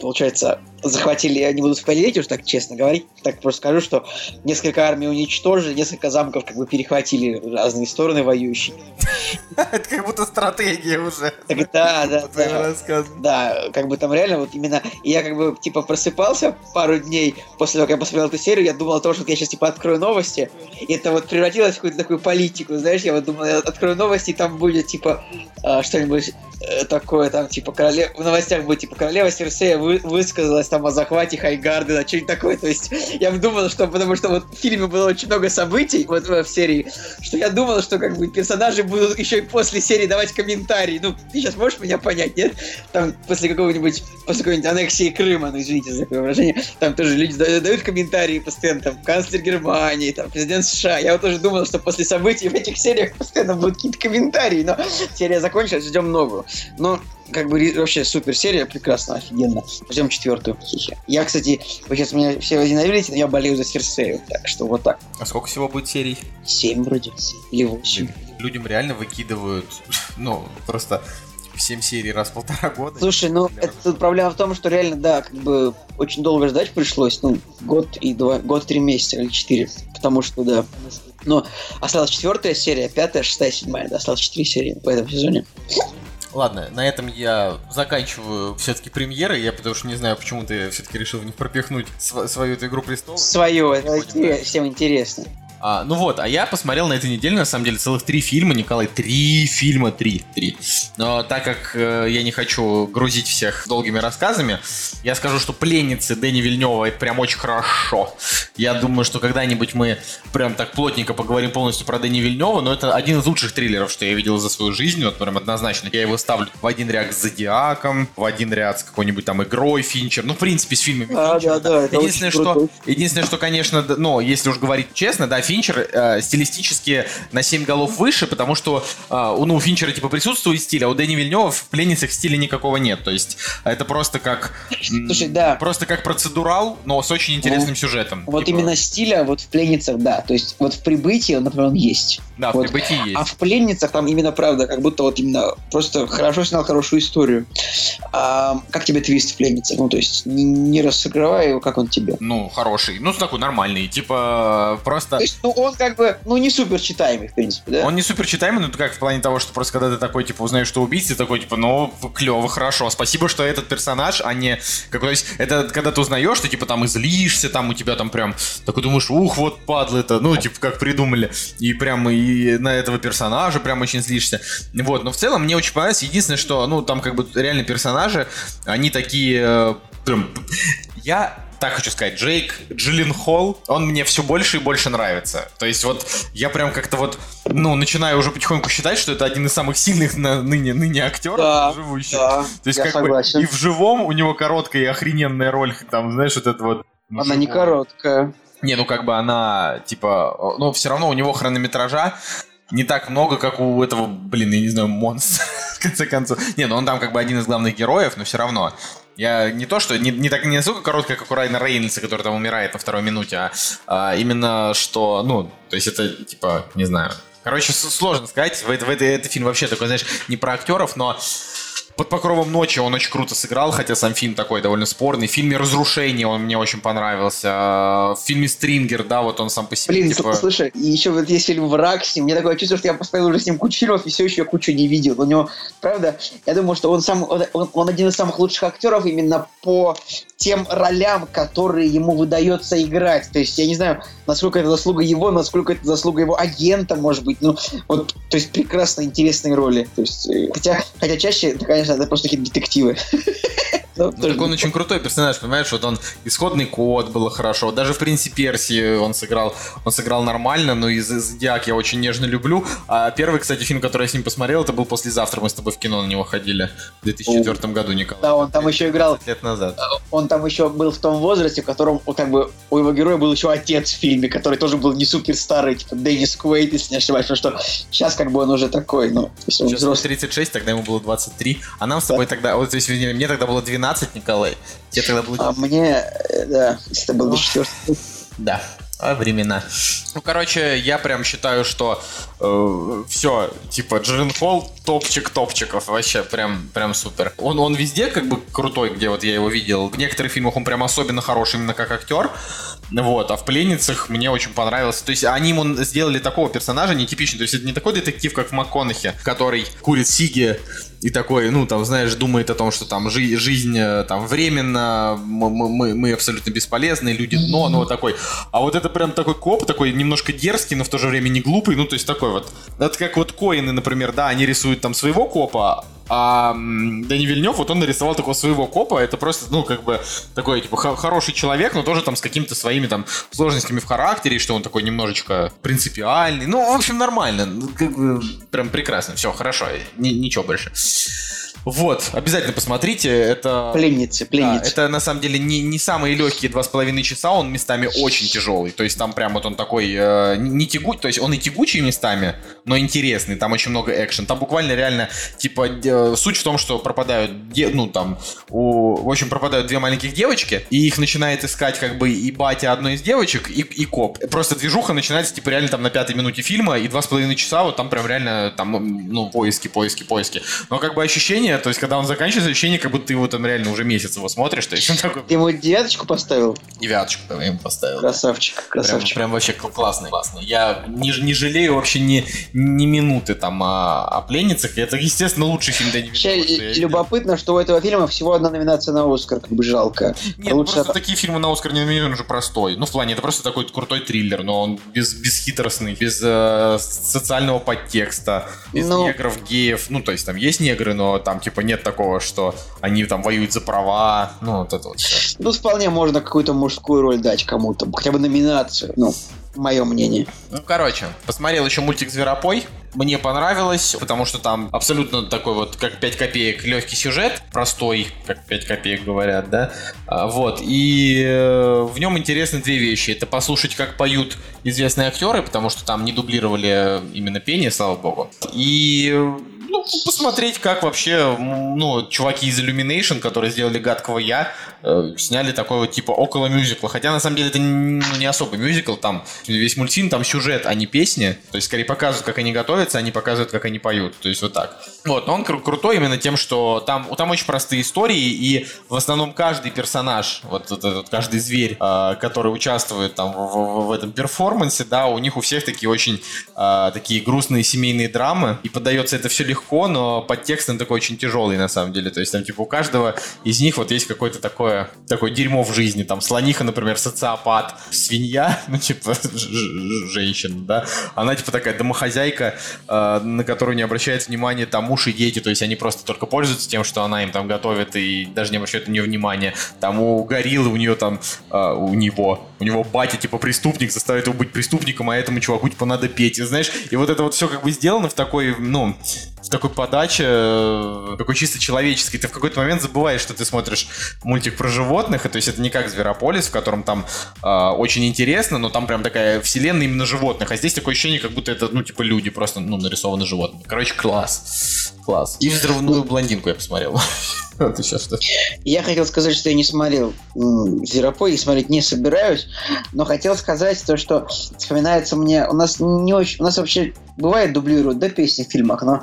получается, захватили, я не буду спойлерить уж так честно говорить, так просто скажу, что несколько армий уничтожили, несколько замков как бы перехватили разные стороны воюющие. Это как будто стратегия уже. Да, да, да. Да, как бы там реально вот именно... Я как бы типа просыпался пару дней после того, как я посмотрел эту серию, я думал о том, что я сейчас типа открою новости, и это вот превратилось в какую-то такую политику, знаешь, я вот думал, я открою новости, и там будет типа а, что-нибудь э, такое, там типа королева... в новостях будет типа королева Серсея вы- высказалась там о захвате Хайгарды, да, что-нибудь такое, то есть я думал, что потому что вот в фильме было очень много событий вот в в серии, что я думал, что как бы персонажи будут еще и после серии давать комментарии. Ну, ты сейчас можешь меня понять, нет? Там после какого-нибудь, после какой-нибудь аннексии Крыма, ну извините за такое выражение, там тоже люди да- дают комментарии постоянно, там, канцлер Германии, там, президент США. Я вот тоже думал, что после событий в этих сериях постоянно будут какие-то комментарии, но серия закончилась, ждем новую. Но как бы вообще супер серия, прекрасно, офигенно. Ждем четвертую. Хе-хе. Я, кстати, вы сейчас меня все возненавидите, но я болею за Серсею, так что вот так. А сколько всего будет серий? Семь вроде. Или восемь. людям реально выкидывают, ну, просто 7 серий раз в полтора года. Слушай, ну, это тут проблема в том, что реально, да, как бы очень долго ждать пришлось, ну, год и два, год, три месяца или четыре, потому что, да. Но осталась четвертая серия, пятая, шестая, седьмая, да, осталось четыре серии в этом сезоне. Ладно, на этом я заканчиваю все-таки премьеры, я потому что не знаю, почему ты все-таки решил в них пропихнуть св- свою эту игру престолов. Свое, это всем интересно. А, ну вот, а я посмотрел на этой неделе, на самом деле, целых три фильма, Николай, три фильма, три, три. Но так как э, я не хочу грузить всех долгими рассказами, я скажу, что «Пленницы» Дэни Вильнева это прям очень хорошо. Я думаю, что когда-нибудь мы прям так плотненько поговорим полностью про Дэни Вильнева, но это один из лучших триллеров, что я видел за свою жизнь, вот прям однозначно. Я его ставлю в один ряд с «Зодиаком», в один ряд с какой-нибудь там игрой Финчер, ну, в принципе, с фильмами А, Финчера. да, да, это Единственное, что, круто. единственное, что, конечно, ну, если уж говорить честно, да, Финчер э, стилистически на 7 голов выше, потому что э, ну, у Финчера типа присутствует стиль, а у Дэни Вильнева в пленницах стиля никакого нет. То есть это просто как... Слушай, да. Просто как процедурал, но с очень интересным сюжетом. Вот Типа, именно стиля вот в пленницах, да. То есть вот в прибытии, например, он есть. Да, в вот. прибытии есть. А в пленницах там именно правда, как будто вот именно просто хорошо снял хорошую историю. А, как тебе твист в пленницах? Ну, то есть не, не раскрывай его, как он тебе. Ну, хороший. Ну, такой нормальный. Типа, просто... То есть, ну, он как бы, ну, не супер читаемый, в принципе, да? Он не супер читаемый, это как в плане того, что просто когда ты такой, типа, узнаешь, что убийца, такой, типа, ну, клево, хорошо. Спасибо, что этот персонаж, а не... Как, то это когда ты узнаешь, ты, типа, там, излишься, там, у тебя там прям... Такой думаешь, ух, вот падла это, ну, типа, как придумали. И прям и на этого персонажа прям очень злишься. Вот, но в целом мне очень понравилось. Единственное, что, ну, там, как бы, реально персонажи, они такие... э, Прям... Я так хочу сказать, Джейк Джилленхол, он мне все больше и больше нравится. То есть вот я прям как-то вот, ну, начинаю уже потихоньку считать, что это один из самых сильных на ныне, ныне актеров Да, живущих. Да, То есть как согласен. бы и в живом у него короткая и охрененная роль, там, знаешь, вот это вот... ну, Она не живое. короткая. Не, ну как бы она, типа, ну все равно у него хронометража не так много, как у этого, блин, я не знаю, монстра, в конце концов. Не, ну он там как бы один из главных героев, но все равно. Я не то, что не, не так не настолько короткая, как у Райана Рейнольдса, который там умирает на второй минуте, а, а именно что, ну, то есть это типа, не знаю. Короче, сложно сказать. В, это- в этой этот фильм вообще такой, знаешь, не про актеров, но под покровом ночи он очень круто сыграл, хотя сам фильм такой довольно спорный. В фильме Разрушение он мне очень понравился. В фильме Стрингер, да, вот он сам по себе. Блин, типа... слушай, и еще вот есть фильм «Враг» с ним. Мне такое чувство, что я посмотрел уже с ним кучу фильмов и все еще кучу не видел. У него, правда, я думаю, что он, сам, он, он- один из самых лучших актеров именно по тем ролям, которые ему выдается играть. То есть я не знаю, насколько это заслуга его, насколько это заслуга его агента, может быть. Ну, вот, то есть прекрасно интересные роли. То есть, э, хотя, хотя чаще, это, конечно, это просто какие-то детективы. Ну, Ну, так он очень крутой персонаж, понимаешь, вот он исходный код было хорошо, даже в «Принце Персии» он сыграл, он сыграл нормально, но из «Зодиак» я очень нежно люблю, а первый, кстати, фильм, который я с ним посмотрел, это был «Послезавтра», мы с тобой в кино на него ходили в 2004 году, Николай. Да, он там еще играл. 15 лет назад. он там еще был в том возрасте, в котором как бы у его героя был еще отец в фильме, который тоже был не супер старый, типа Деннис Куэйт, если не ошибаюсь, потому что сейчас как бы он уже такой, ну, Сейчас взрослый. 36, тогда ему было 23, а нам с тобой тогда, вот, вернее, мне тогда было 12, Николай, тебе тогда было А мне, э, да, если это был 24 Да. А, времена. Ну, короче, я прям считаю, что все, типа, Джерен Холл топчик топчиков, вообще прям, прям супер. Он, он везде как бы крутой, где вот я его видел. В некоторых фильмах он прям особенно хороший именно как актер. Вот, а в «Пленницах» мне очень понравился. То есть они ему сделали такого персонажа нетипичного. То есть это не такой детектив, как в МакКонахе, который курит сиги и такой, ну, там, знаешь, думает о том, что там жи- жизнь э, там временно, мы, мы, мы абсолютно бесполезны, люди дно, ну, вот такой. А вот это прям такой коп, такой немножко дерзкий, но в то же время не глупый, ну, то есть такой вот. Это как вот Коины, например, да, они рисуют там своего копа, а Дани Вильнев, вот он нарисовал такого своего копа, это просто, ну, как бы, такой, типа, хо- хороший человек, но тоже там с какими-то своими там сложностями в характере, что он такой немножечко принципиальный. Ну, в общем, нормально. Ну, Как бы, прям прекрасно. Все, хорошо. Ни- ничего больше. Вот, обязательно посмотрите, это... Пленницы, Да, пленницы. это на самом деле не, не самые легкие два с половиной часа, он местами очень тяжелый. То есть там прям вот он такой э, не тягучий, то есть он и тягучий местами, но интересный, там очень много экшен. Там буквально реально, типа, э, суть в том, что пропадают, де- ну там, у, в общем, пропадают две маленьких девочки, и их начинает искать как бы и батя одной из девочек, и, и коп. Просто движуха начинается, типа, реально там на пятой минуте фильма, и два с половиной часа вот там прям реально там, ну, поиски, поиски, поиски. Но как бы ощущение, то есть когда он заканчивается, ощущение, как будто ты его там реально уже месяц его смотришь, то есть он такой Ты ему девяточку поставил? девяточку я ему поставил. Красавчик, Прям, красавчик. прям вообще кл- классный, классный. Я не, не жалею вообще ни, ни минуты там о, о пленницах. Это, естественно, лучший фильм Дэни Вообще любопытно, что у этого фильма всего одна номинация на Оскар, как бы жалко. Нет, Лучше просто такие фильмы на Оскар не номинированы уже простой. Ну, в плане, это просто такой крутой триллер, но он без, бесхитростный, без э, социального подтекста, без Ну. негров, геев. Ну, то есть там есть негры, но там типа нет такого, что они там воюют за права. Ну, вот это вот все. Ну, вполне можно какую-то мужскую роль дать кому-то, хотя бы номинацию, ну, мое мнение. Ну, короче, посмотрел еще мультик «Зверопой». Мне понравилось, потому что там абсолютно такой вот, как 5 копеек, легкий сюжет, простой, как 5 копеек говорят, да, А, вот, и э, в нем интересны две вещи. Это послушать, как поют известные актеры, потому что там не дублировали именно пение, слава богу, и э, ну, посмотреть, как вообще, ну, чуваки из Illumination, которые сделали «Гадкого я», э, сняли такой вот типа около мюзикла. Хотя на самом деле это не, не особо мюзикл, там весь мультфильм, там сюжет, а не песни. То есть скорее показывают, как они готовятся, они показывают, как они поют. То есть вот так. Вот, но он кру- крутой именно тем, что там, там очень простые истории, и в основном каждый персонаж, вот этот, вот каждый зверь, э, который участвует там в, в- в этом перформансе, да, у них у всех такие очень э, такие грустные семейные драмы, и подается это все легко, но подтекст он такой очень тяжелый на самом деле. То есть там типа у каждого из них вот есть какое-то такое, такое дерьмо в жизни. Там слониха, например, социопат, свинья, ну типа женщина, да, она типа такая домохозяйка, э, на которую не обращает внимания там муж и дети, то есть они просто только пользуются тем, что она им там готовит и даже не обращают на нее внимания. Там у гориллы у нее там, э, у него, у него батя типа преступник, заставит его быть преступником, а этому чуваку типа надо петь, и знаешь, и вот это вот все как бы сделано в такой, ну, в такой подаче, э, такой чисто человеческой. Ты в какой-то момент забываешь, что ты смотришь мультик про животных, и то есть это не как Зверополис, в котором там э, очень интересно, но там прям такая вселенная именно животных, а здесь такое ощущение, как будто это, ну, типа люди просто, ну, нарисованы животными. Короче, класс. Класс. И взрывную блондинку я посмотрел. Вот еще что. Я хотел сказать, что я не смотрел м, Зверопой и смотреть не собираюсь, но хотел сказать то, что вспоминается мне, у нас не очень, у нас вообще бывает дублируют, да, песни в фильмах, но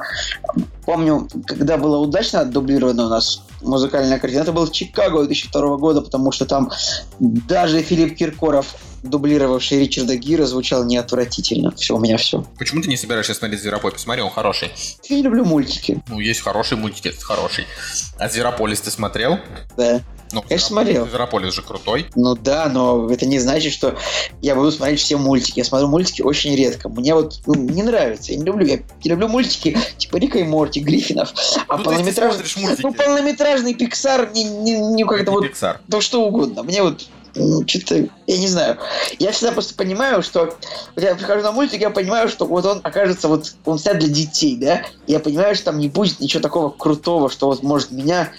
помню, когда было удачно дублировано у нас музыкальная картина, это был Чикаго 2002 года, потому что там даже Филипп Киркоров, дублировавший Ричарда Гира, звучал неотвратительно. Все, у меня все. Почему ты не собираешься смотреть Зверопой? Посмотри, он хороший. Я не люблю мультики, Ну, есть хороший мультик, этот хороший. А Зверополис ты смотрел? да. Ну, Конечно, Зверополис- смотрел. Зверополис же крутой. Ну да, но это не значит, что я буду смотреть все мультики. Я смотрю мультики очень редко. Мне вот ну, не нравится. Я не люблю. Я не люблю мультики типа Рика и Морти, Гриффинов. А Ну, полнометражный... Ну, полнометражный Пиксар не, не, не как-то Это вот Pixar. то что угодно. Мне вот что-то, я не знаю. Я всегда просто понимаю, что вот я прихожу на мультик, я понимаю, что вот он окажется вот он снят для детей, да. Я понимаю, что там не будет ничего такого крутого, что вот может меня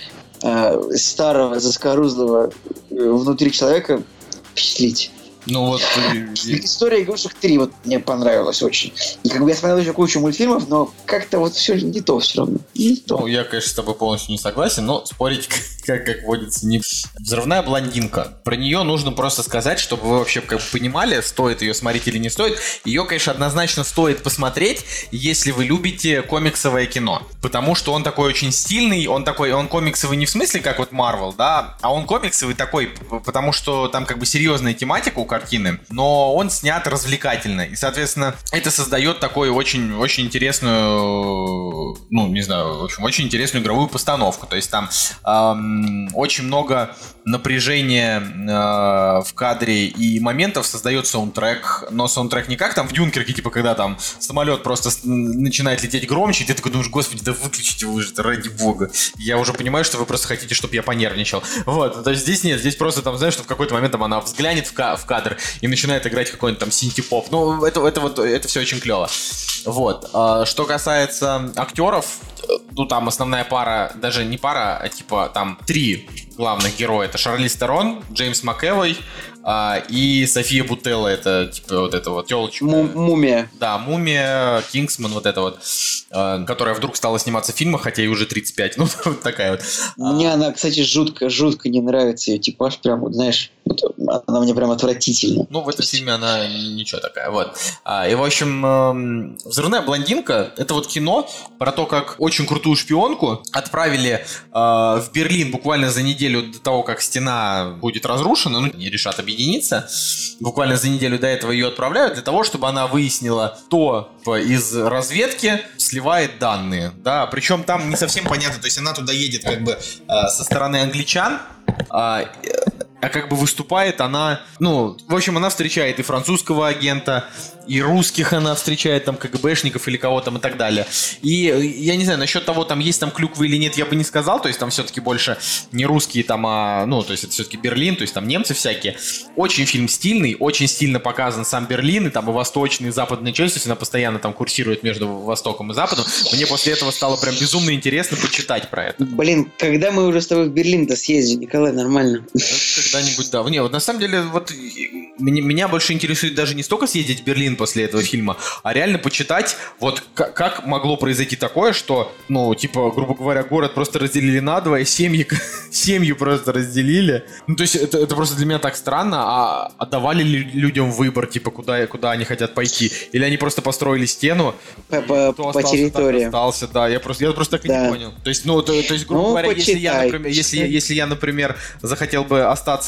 э, старого заскорузлого э, внутри человека впечатлить. Ну вот, э, История игрушек 3 вот мне понравилась очень. И как бы я смотрел еще кучу мультфильмов, но как-то вот все не то все равно. Не то. ну, я, конечно, с тобой полностью не согласен, но спорить, как, как водится, не... Взрывная блондинка. Про нее нужно просто сказать, чтобы вы вообще как бы понимали, стоит ее смотреть или не стоит. Ее, конечно, однозначно стоит посмотреть, если вы любите комиксовое кино. Потому что он такой очень стильный, он такой, он комиксовый не в смысле, как вот Марвел, да, а он комиксовый такой, потому что там как бы серьезная тематика у картины, но он снят развлекательно. И, соответственно, это создает такой очень, очень интересную, ну, не знаю, в общем, очень интересную игровую постановку. То есть там ам, очень много напряжения э, в кадре и моментов создает саундтрек, но саундтрек не как там в Дюнкерке, типа, когда там самолет просто начинает лететь громче, и ты такой думаешь, господи, да выключите вы же, ради бога. Я уже понимаю, что вы просто хотите, чтобы я понервничал. Вот, то есть здесь нет, здесь просто там, знаешь, что в какой-то момент там она взглянет в, ка- в кадр и начинает играть какой-нибудь там синти-поп. Ну, это, это вот, это все очень клево. Вот. А, Что касается актеров, ну, там основная пара, даже не пара, а типа там три главных героя. Это Шарли Стерон, Джеймс МcЭвой а, и София Бутелла. Это типа вот это вот телочка. Му- мумия. Да, Мумия, Кингсман, вот это вот, э, которая вдруг стала сниматься в фильмах, хотя ей уже 35. Ну, вот такая вот. Мне она, кстати, жутко, жутко не нравится ее типаж, прям вот, знаешь, она мне прям отвратительна. Ну, в этом фильме она ничего такая, вот. А, и, в общем, эм, «Взрывная блондинка» — это вот кино про то, как очень крутую шпионку отправили э, в Берлин буквально за неделю до того, как стена будет разрушена, ну, они решат объединиться. Буквально за неделю до этого ее отправляют для того, чтобы она выяснила, кто из разведки сливает данные, да, причем там не совсем понятно, то есть она туда едет как бы э, со стороны англичан, а, а как бы выступает она, ну, в общем, она встречает и французского агента, и русских она встречает, там, КГБшников или кого там и так далее. И э, я не знаю, насчет того, там есть там клюквы или нет, я бы не сказал, то есть там все-таки больше не русские там, а, ну, то есть это все-таки Берлин, то есть там немцы всякие. Очень фильм стильный, очень стильно показан сам Берлин, и там и восточный, и западная часть, то есть она постоянно там курсирует между Востоком и Западом. Мне после этого стало прям безумно интересно почитать про это. Блин, когда мы уже с тобой в Берлин-то съездим, Николай, нормально. Когда-нибудь, да. Не, вот на самом деле, вот меня, больше интересует даже не столько съездить в Берлин после этого фильма, а реально почитать, вот как, как могло произойти такое, что, ну, типа, грубо говоря, город просто разделили на два, и семьи, семью просто разделили. Ну, то есть это, это просто для меня так странно, а отдавали ли людям выбор, типа, куда, куда они хотят пойти? Или они просто построили стену? По, по, по территории. Остался, да, я просто, я просто так и да. не понял. То есть, ну, то, то есть, грубо ну, говоря, если я, например, если, если я, например, захотел бы остаться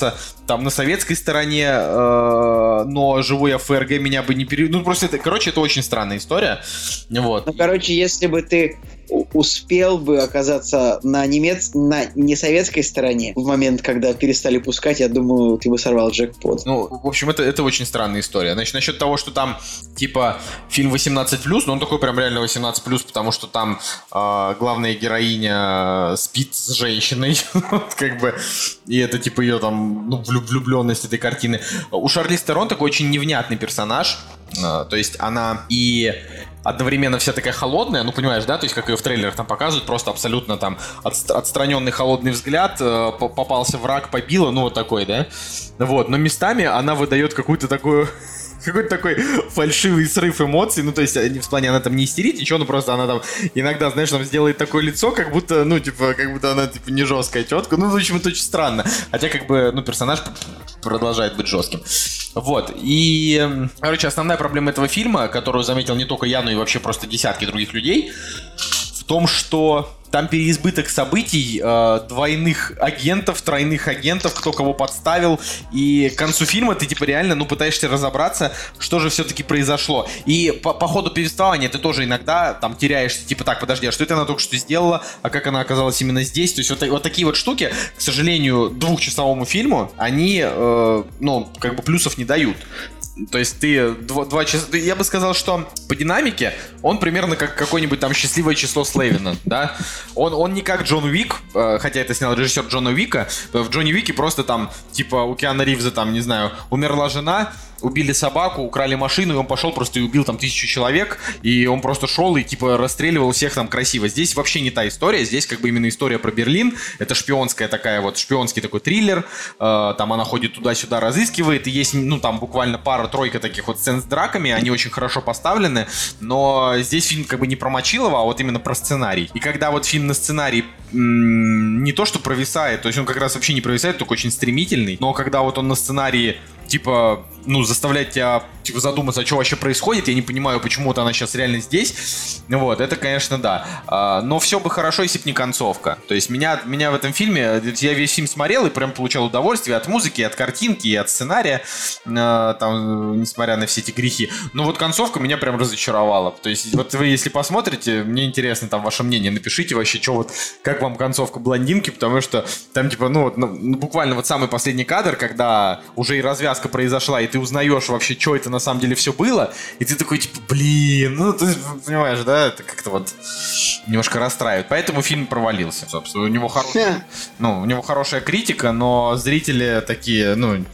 там на советской стороне, э, но живу я в ФРГ, меня бы не пере... Ну, просто это, короче, это очень странная история. Вот. Ну, короче, если бы ты успел бы оказаться на немец на несоветской стороне в момент, когда перестали пускать, я думаю, ты бы сорвал джекпот. Ну, в общем, это, это очень странная история. Значит, насчет того, что там, типа, фильм 18+, но ну, он такой прям реально 18+, потому что там э, главная героиня спит с женщиной, как бы, и это, типа, ее там, ну, влюбленность этой картины. У Шарли Стерон такой очень невнятный персонаж, э, то есть она и одновременно вся такая холодная, ну понимаешь, да, то есть как ее в трейлерах там показывают, просто абсолютно там отст- отстраненный холодный взгляд, э, попался враг, побила, ну вот такой, да, вот, но местами она выдает какую-то такую какой-то такой фальшивый срыв эмоций. Ну, то есть, не в плане она там не истерит, ничего, ну просто она там иногда, знаешь, там сделает такое лицо, как будто, ну, типа, как будто она, типа, не жесткая тетка. Ну, в общем, это очень странно. Хотя, как бы, ну, персонаж продолжает быть жестким. Вот. И, короче, основная проблема этого фильма, которую заметил не только я, но и вообще просто десятки других людей, в том, что там переизбыток событий, э, двойных агентов, тройных агентов, кто кого подставил. И к концу фильма ты типа реально, ну, пытаешься разобраться, что же все-таки произошло. И по, по ходу повествования ты тоже иногда там теряешься, типа, так, подожди, а что это она только что сделала, а как она оказалась именно здесь? То есть вот, вот такие вот штуки, к сожалению, двухчасовому фильму, они, э, ну, как бы плюсов не дают. То есть ты два, два часа... Я бы сказал, что по динамике он примерно как какое-нибудь там счастливое число Слейвина, да? Он, он не как Джон Уик, э, хотя это снял режиссер Джона Уика. В Джонни Уике просто там, типа, у Киана Ривза там, не знаю, умерла жена, убили собаку, украли машину, и он пошел просто и убил там тысячу человек, и он просто шел и типа расстреливал всех там красиво. Здесь вообще не та история, здесь как бы именно история про Берлин, это шпионская такая вот, шпионский такой триллер, э, там она ходит туда-сюда, разыскивает, и есть, ну там буквально пара-тройка таких вот сцен с драками, они очень хорошо поставлены, но здесь фильм как бы не про Мочилова, а вот именно про сценарий. И когда вот фильм на сценарий м- не то что провисает, то есть он как раз вообще не провисает, только очень стремительный, но когда вот он на сценарии типа, ну, заставлять тебя типа, задуматься, что вообще происходит. Я не понимаю, почему-то она сейчас реально здесь. Вот, это, конечно, да. А, но все бы хорошо, если бы не концовка. То есть меня, меня в этом фильме, я весь фильм смотрел и прям получал удовольствие от музыки, от картинки, и от сценария, а, там, несмотря на все эти грехи. Но вот концовка меня прям разочаровала. То есть вот вы, если посмотрите, мне интересно там ваше мнение, напишите вообще, что вот, как вам концовка блондинки, потому что там, типа, ну, вот, ну, буквально вот самый последний кадр, когда уже и развязка произошла, и ты узнаешь вообще, что это на самом деле все было, и ты такой, типа, блин, ну, ты понимаешь, да, это как-то вот немножко расстраивает. Поэтому фильм провалился, собственно. У него хорошая, ну, у него хорошая критика, но зрители такие, ну,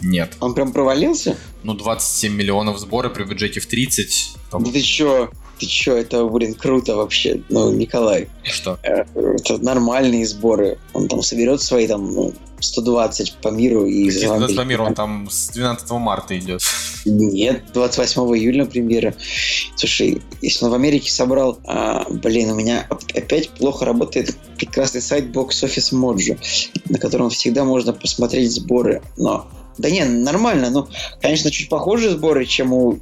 нет. Он прям провалился? Ну, 27 миллионов сбора при бюджете в 30. Да ты чё? Ты чё, это, блин, круто вообще. Ну, Николай, Что? э, это нормальные сборы. Он там соберет свои там ну, 120 по миру и... за Если вами- по миру, он там с 12 марта идет. Нет, 28 июля премьера. Слушай, если он в Америке собрал... а, блин, у меня оп- опять плохо работает прекрасный сайт Box Office Mojo, на котором всегда можно посмотреть сборы. Но... Да не, нормально. Ну, конечно, чуть похожие сборы, чем у...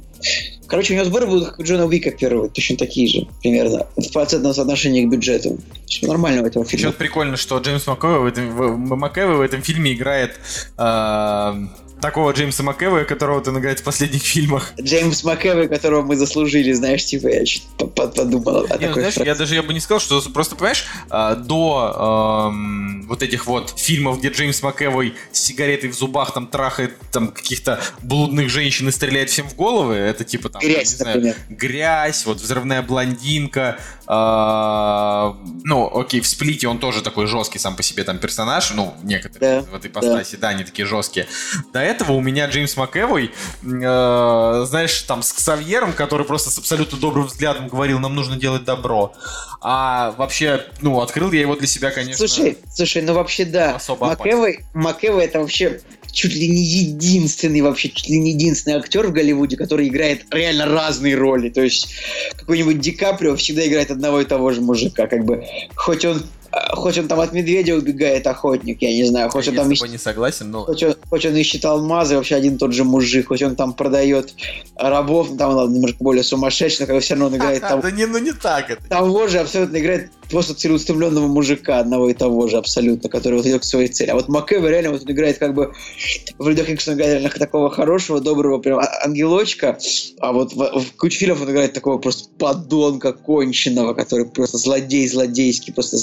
Короче, у него сборы будут как у Джона Уика первого, точно такие же, примерно, в процентном соотношении к бюджету. Нормально в этом фильме. Еще прикольно, что Джеймс Макэвой в в- в этом фильме играет э, такого Джеймса Макэвоя, которого он играет в последних фильмах. Джеймс МакЭвой, которого мы заслужили, знаешь, типа, я по- подумал о Не, ну, такой знаешь, фразе. я даже я бы не сказал, что просто, понимаешь, а, до эм, вот этих вот фильмов, где Джеймс Макэвой с сигаретой в зубах там трахает там каких-то блудных женщин и стреляет всем в головы, это типа там, Грязь, не знаю, грязь, вот взрывная блондинка, а, ну, окей, в сплите он тоже такой жесткий сам по себе там персонаж, ну, некоторые Да, в этой постаси, да. они такие жесткие. До этого у меня Джеймс Макэвой, э, знаешь, там с Ксавьером, который просто с абсолютно добрым взглядом говорил, нам нужно делать добро. А вообще, ну, открыл я его для себя, конечно. Слушай, слушай, ну вообще да. Особо Макэвой, Макэвой это вообще чуть ли не единственный вообще, чуть ли не единственный актер в Голливуде, который играет реально разные роли. То есть какой-нибудь Ди Каприо всегда играет одного и того же мужика, как бы хоть он хоть он там от медведя убегает охотник, я не знаю, хоть я он там тобой не согласен, но... Хоть он, хоть он ищет алмазы, вообще один и тот же мужик, хоть он там продает рабов, там он немножко более сумасшедший, но как бы все равно он играет там, Да не, ну не так это. того же абсолютно играет просто целеустремленного мужика, одного и того же абсолютно, который вот идет к своей цели. А вот Макэвой реально вот он играет как бы в людях Икс он играет реально такого хорошего, доброго прям а- ангелочка, а вот в, в куче фильмов он играет такого просто подонка конченного, который просто злодей злодейский, просто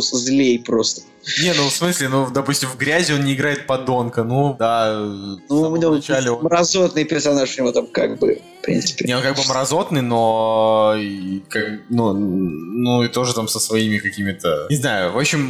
злодеус злей просто. Не, ну в смысле, ну, допустим, в грязи он не играет подонка, ну, да, Ну, самом у него начале мразотный персонаж у него там как бы, в принципе. Не, он как бы мразотный, но и как, ну, ну и тоже там со своими какими-то, не знаю, в общем,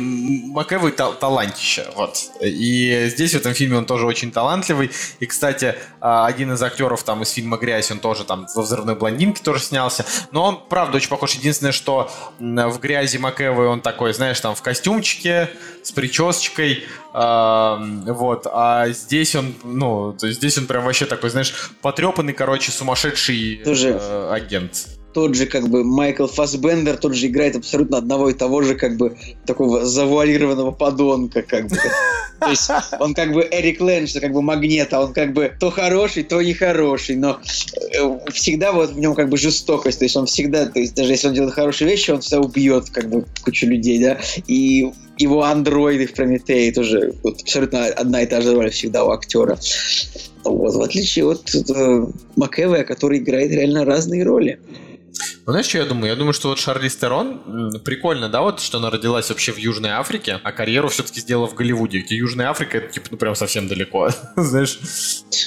Макэвой та- талантище, вот. И здесь в этом фильме он тоже очень талантливый. И, кстати, а, один из актеров там из фильма «Грязь», он тоже там во «Взрывной блондинке» тоже снялся. Но он, правда, очень похож. Единственное, что в «Грязи» Макэвой он такой, знаешь, там в костюмчике, с прической, а, вот. А здесь он, ну, то есть здесь он прям вообще такой, знаешь, потрепанный, короче, сумасшедший э, агент. Тот же как бы Майкл Фассбендер, тот же играет абсолютно одного и того же как бы такого завуалированного подонка как бы. То есть он как бы Эрик Лэндж, как бы магнит, а он как бы то хороший, то нехороший, но э, всегда вот в нем как бы жестокость, то есть он всегда, то есть даже если он делает хорошие вещи, он всегда убьет как бы кучу людей, да, и его андроиды в Прометее тоже вот, абсолютно одна и та же роль всегда у актера. Вот, в отличие от э, Макэвоя, который играет реально разные роли. Ну, знаешь, что я думаю? Я думаю, что вот Шарли Стерон, прикольно, да, вот, что она родилась вообще в Южной Африке, а карьеру все-таки сделала в Голливуде, где Южная Африка, это, типа, ну, прям совсем далеко, знаешь.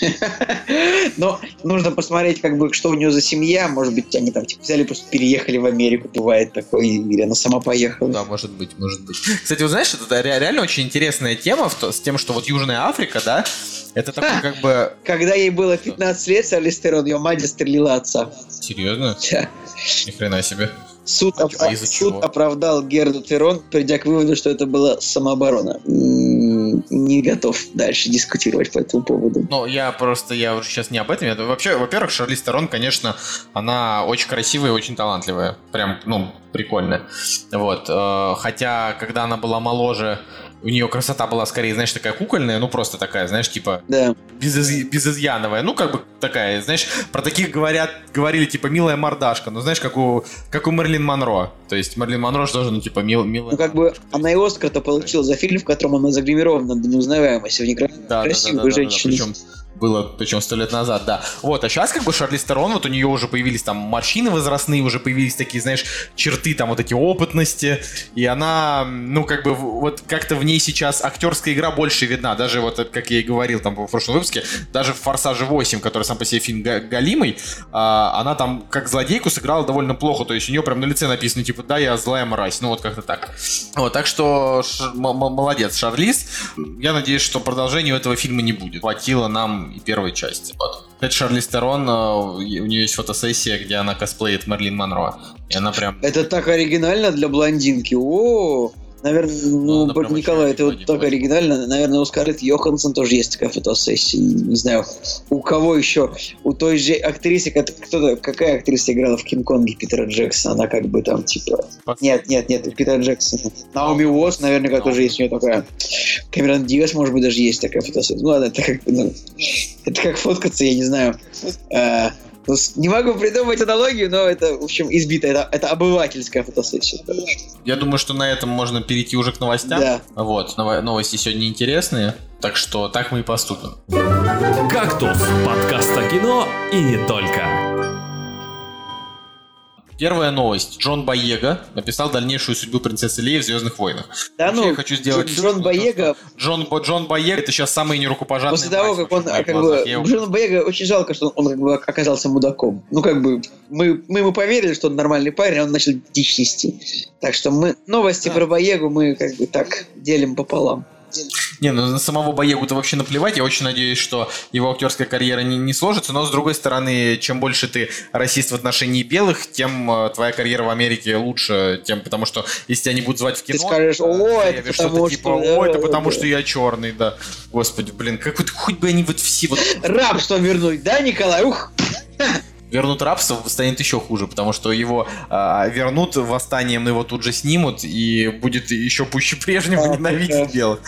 Но нужно посмотреть, как бы, что у нее за семья. Может быть, они там типа, взяли, просто переехали в Америку, бывает такое, или она сама поехала. Да, может быть, может быть. Кстати, вот знаешь, это ре- реально очень интересная тема с тем, что вот Южная Африка, да, это такой как бы... Когда ей было 15 лет, Салли Стерон, ее мать застрелила отца. Серьезно? Да. Ни хрена себе. Суд, А оп- а суд чего? оправдал Герду Терон, придя к выводу, что это была самооборона. Не готов дальше дискутировать по этому поводу. Ну, я просто, я уже сейчас не об этом. Я, вообще, во-первых, Шарли Стерон, конечно, она очень красивая и очень талантливая. Прям, ну, прикольная. Вот. э, Хотя, когда она была моложе, у нее красота была скорее, знаешь, такая кукольная, ну, просто такая, знаешь, типа, Да. без, из- безызъяновая. Ну, как бы такая, знаешь, про таких говорят, говорили, типа, милая мордашка. Ну, знаешь, как у, как у Мерлин Монро. То есть Мерлин Монро же тоже, ну, типа, мил, милая. Ну, как бы она и Оскар-то получила за фильм, в котором она загримирована до неузнаваемости. В некра- Да, да, да, да, да, да, женщину. Причем было, причем сто лет назад, да. Вот, а сейчас как бы Шарли Стерон, вот у нее уже появились там морщины возрастные, уже появились такие, знаешь, черты там вот эти опытности, и она, ну, как бы, вот как-то в ней сейчас актерская игра больше видна, даже вот, как я и говорил там в прошлом выпуске, даже в «Форсаже 8», который сам по себе фильм га- галимый, а, она там как злодейку сыграла довольно плохо, то есть у нее прям на лице написано, типа, да, я злая мразь, ну, вот как-то так. Вот, так что молодец, Шарлиз. Я надеюсь, что продолжения у этого фильма не будет. Хватило нам и первой части. Вот. Кстати, Шарли Стерон, э, у нее есть фотосессия, где она косплеит Мерлин Монро. И она прям... Это так оригинально для блондинки. О, наверное, ну, это прям Николай, это вот так оригинально. Наверное, у Скарлетт Йоханссон тоже есть такая фотосессия. Не знаю, у кого еще. У той же актрисы, кот- кто какая актриса играла в Кинг-Конге Питера Джексона? Она как бы там, типа... Нет, нет, нет, у Питера Джексона. Наоми Уотс, наверняка, тоже есть у нее такая. Кэмерон Диас, может быть, даже есть такая фотосессия. Ну ладно, это как, ну, это как фоткаться, я не знаю. Ну, не могу придумать аналогию, но это, в общем, избито. Это, это обывательская фотосессия. Я думаю, что на этом можно перейти уже к новостям. Да. Вот, ново- новости сегодня интересные, так что так мы и поступим. «Кактус» – подкаст о кино и не только. Первая новость. Джон Боега написал дальнейшую судьбу принцессы Леи в «Звездных войнах». Да Вообще, ну, я хочу сделать... Дж- Джон Боега, Джон, Джон Боега это сейчас самый нерукопожатный после того, как он, как бы, Я Джона Боега очень жалко, что он как бы оказался мудаком. Ну, как бы, мы, мы ему поверили, что он нормальный парень, а он начал дичь нести. Так что мы, новости Да. про Боегу мы как бы так делим пополам. Не, ну на самого Боегу-то вообще наплевать. Я очень надеюсь, что его актерская карьера не, не сложится. Но с другой стороны, чем больше ты расист в отношении белых, тем э, твоя карьера в Америке лучше. Тем, потому что если тебя не будут звать в кино, скажешь, э, «О, это потому типа, что, о, это потому да». что я черный, да. Господи, блин, как вот хоть бы они вот все вот Рабство вернуть, да, Николай? Ух! Вернут рабство, станет еще хуже, потому что его а, вернут восстанием, его тут же снимут, и будет еще пуще прежнего Да, ненавидеть да. белых.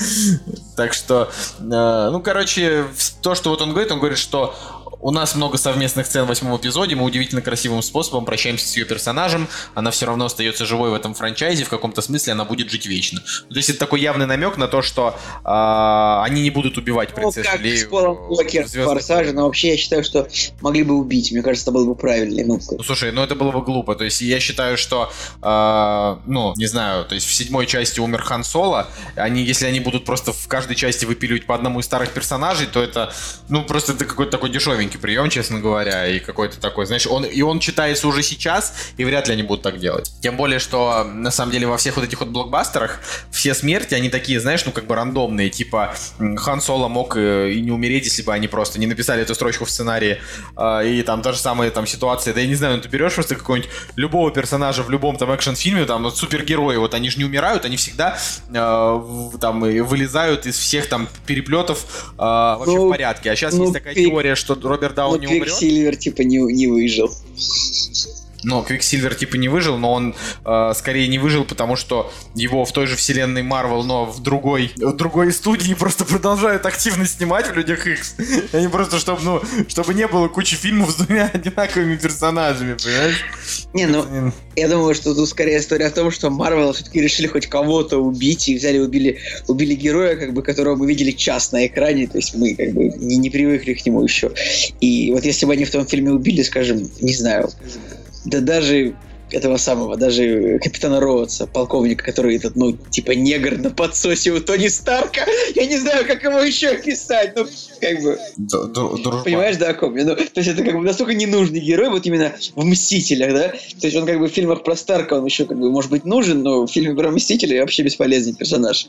Так что, э, ну, короче, то, что вот он говорит, он говорит, что у нас много совместных сцен в восьмом эпизоде, мы удивительно красивым способом прощаемся с ее персонажем, она все равно остается живой в этом франчайзе, в каком-то смысле она будет жить вечно. То есть это такой явный намек на то, что а, они не будут убивать Ну, принцессу как Лею с Полом в Уокер в «Звездных «Форсаже», войнах». но вообще я считаю, что могли бы убить. Мне кажется, это было бы правильно. Ну, Ну слушай, ну это было бы глупо. То есть я считаю, что, э, ну, не знаю, то есть в седьмой части умер Хан Соло. Они, если они будут просто в каждой части выпиливать по одному из старых персонажей, то это, ну, просто это какой-то такой дешевенький прием, честно говоря, и какой-то такой, знаешь, он, и он читается уже сейчас, и вряд ли они будут так делать. Тем более, что, на самом деле, во всех вот этих вот блокбастерах все смерти, они такие, знаешь, ну, как бы рандомные, типа Хан Соло мог э, и не умереть, если бы они просто не написали эту строчку в сценарии, А, и там та же самая там ситуация, да я не знаю, ну ты берешь просто какого-нибудь любого персонажа в любом там экшн-фильме, там вот супергерои, вот они же не умирают, они всегда э, там и вылезают из всех там переплетов э, вообще Ну, в порядке. А сейчас ну, есть такая Квик- теория, что Роберт ну, Дауни умрет. Квиксильвер, типа, не, не выжил. Но Квиксильвер типа не выжил, но он э, скорее не выжил, потому что его в той же вселенной Марвел, но в другой, в другой студии просто продолжают активно снимать в Людях Икс. Они просто, чтобы, ну, чтобы не было кучи фильмов с двумя одинаковыми персонажами, понимаешь? Не, ну, я думаю, что тут скорее история в том, что Марвел все-таки решили хоть кого-то убить, и взяли, убили, убили героя, как бы, которого мы видели час на экране, то есть мы как бы не, не привыкли к нему еще. И вот если бы они в том фильме убили, скажем, не знаю, да даже этого самого, даже капитана Роудса, полковника, который этот, ну, типа негр на подсосе у Тони Старка, я не знаю, как его еще описать, ну, как бы... Д-. Понимаешь, да, о ком я? Ну, то есть это как бы настолько ненужный герой, вот именно в «Мстителях», да? То есть он как бы в фильмах про Старка, он еще как бы может быть нужен, но в фильме про «Мстителей» вообще бесполезный персонаж.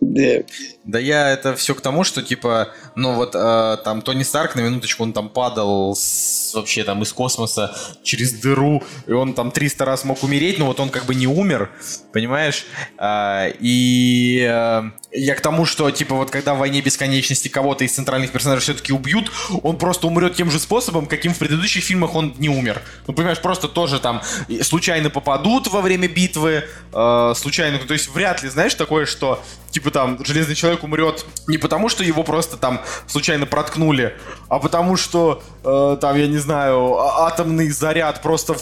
Да. Да я это все к тому, что типа, ну вот э, там Тони Старк на минуточку, он там падал с- вообще там из космоса через дыру, и он там 300 раз мог умереть, но вот он как бы не умер, понимаешь? А, и э, я к тому, что типа вот когда в «Войне бесконечности» кого-то из центральных персонажей все-таки убьют, он просто умрет тем же способом, каким в предыдущих фильмах он не умер. Ну, понимаешь, просто тоже там случайно попадут во время битвы, э, случайно, то есть вряд ли, знаешь, такое, что типа там Железный Человек умрет не потому, что его просто там случайно проткнули, а потому что э, там, я не знаю, а- атомный заряд просто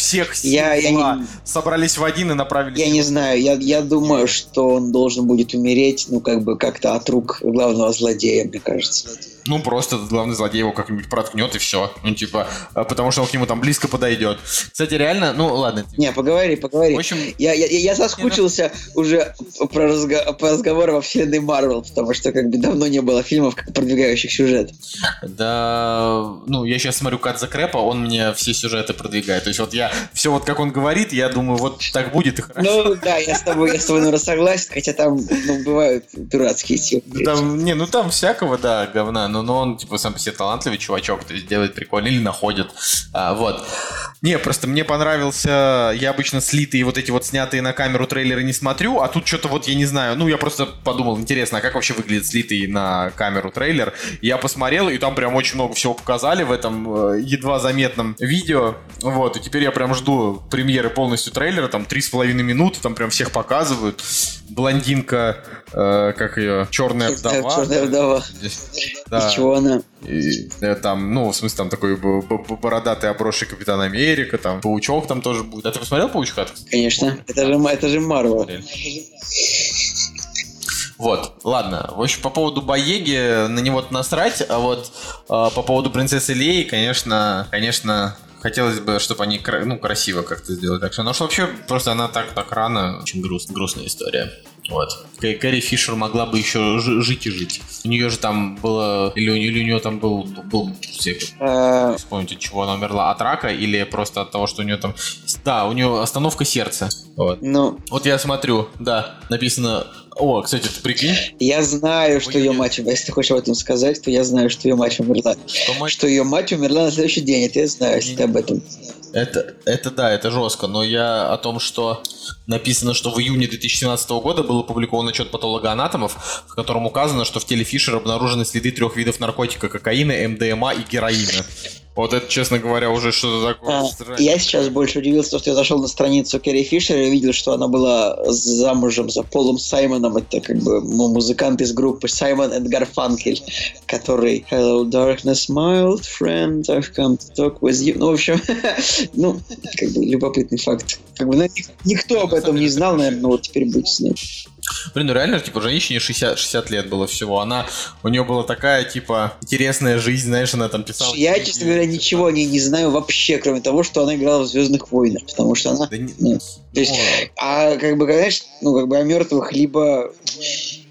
всех сил Я- я не- собрались в один и направились. Я не знаю, я, я думаю, что он должен будет умереть, ну, как бы как-то от рук главного злодея, мне кажется. Ну, просто этот главный злодей его как-нибудь проткнет и все. Ну, типа, э, потому что он к нему там близко подойдет. Кстати, реально, ну, ладно. Не, поговори, поговори. В общем, Я, я, я соскучился уже про разго- по разговору во вселенной Марвел, потому что как бы давно не было фильмов, продвигающих сюжет. Да, ну, я сейчас смотрю Кат Крэпа, он мне все сюжеты продвигает. То есть вот я, все вот как он говорит, я думаю, вот так будет и хорошо. Ну да, я с тобой, я с тобой, наверное, согласен, хотя там ну, бывают дурацкие темы. Да Там, не, ну там всякого, да, говна. Но, но он, типа, сам по себе талантливый чувачок, то есть делает прикольно или находит. А, вот. Не, просто мне понравился, я обычно слитые вот эти вот снятые на камеру трейлеры не смотрю, а тут что-то вот, я не знаю, ну, я просто подумал, интересно, а как вообще выглядит слитый на камеру трейлер? Я посмотрел, и там прям очень много всего показали в этом э, едва заметном видео, вот, и теперь я прям жду премьеры полностью трейлера, там, три с половиной минуты, там прям всех показывают. Блондинка, э, как ее, черная вдова. Черная вдова. Да. Из чего она? И, э, там, ну, в смысле, там такой бородатый обросший Капитан Америка, там, Паучок там тоже будет. А ты посмотрел Паучка? Конечно. Это же, это же Марвел. Вот, ладно. В общем, по поводу Баеги, на него насрать, а вот э, по поводу принцессы Леи, конечно, конечно, хотелось бы, чтобы они ну, красиво как-то сделали. Так что, ну что вообще, просто она так, так рано, очень груст, грустная история. Вот. Кэ- Кэрри Фишер могла бы еще жи- жить и жить. У нее же там было... Или, у- или у нее там был... был все- Э, вспомнить, от чего она умерла. От рака или просто от того, что у нее там... Да, у нее остановка сердца. Вот. Ну, Вот я смотрю, да, написано... О, кстати, ты прикинь, я знаю, что Ой, ее нет. мать умерла. Если ты хочешь об этом сказать, то я знаю, что ее мать умерла. что мать... Что ее мать умерла на следующий день. Это я знаю, если ты об этом. Это, это да, это жестко, но я о том, что написано, что в июне 2017 года был опубликован отчет патологоанатомов, в котором указано, что в теле Фишера обнаружены следы трех видов наркотика, кокаина, МДМА и героина. Вот это, честно говоря, уже что-то такое. А, странное. я сейчас больше удивился, что я зашел на страницу Керри Фишер и увидел, что она была замужем за Полом Саймоном. Это как бы ну, музыкант из группы Саймон and Garfunkel, который Hello darkness, my old friend, I've come to talk with you. Ну, в общем, ну, как бы любопытный факт. Как бы ну, ник- никто об этом не знал, наверное, но вот теперь будет знать. Блин, ну реально, типа, женщине 60, 60 лет было всего. Она, у нее была такая, типа, интересная жизнь, знаешь, она там писала... Я, книги. честно говоря, ничего о ней не знаю вообще, кроме того, что она играла в Звездных войнах, потому что она Да не- Ну, то есть, ну, а как бы, знаешь, ну, как бы о мертвых либо...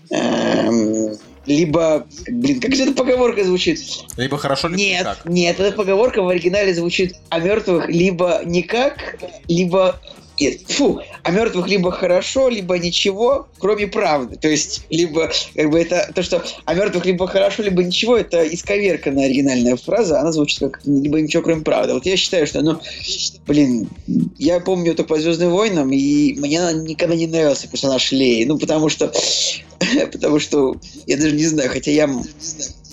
эм, либо, блин, как же эта поговорка звучит? либо хорошо, либо Нет, никак. нет, эта поговорка в оригинале звучит о мертвых либо никак, либо нет, фу, о мертвых либо хорошо, либо ничего, кроме правды. То есть, либо, как бы это, то, что о мертвых либо хорошо, либо ничего, это исковерканная оригинальная фраза, она звучит как либо ничего, кроме правды. Вот я считаю, что, ну, блин, я помню только по Звездным войнам, и мне никогда не нравился персонаж Леи, ну, потому что, потому что, я даже не знаю, хотя я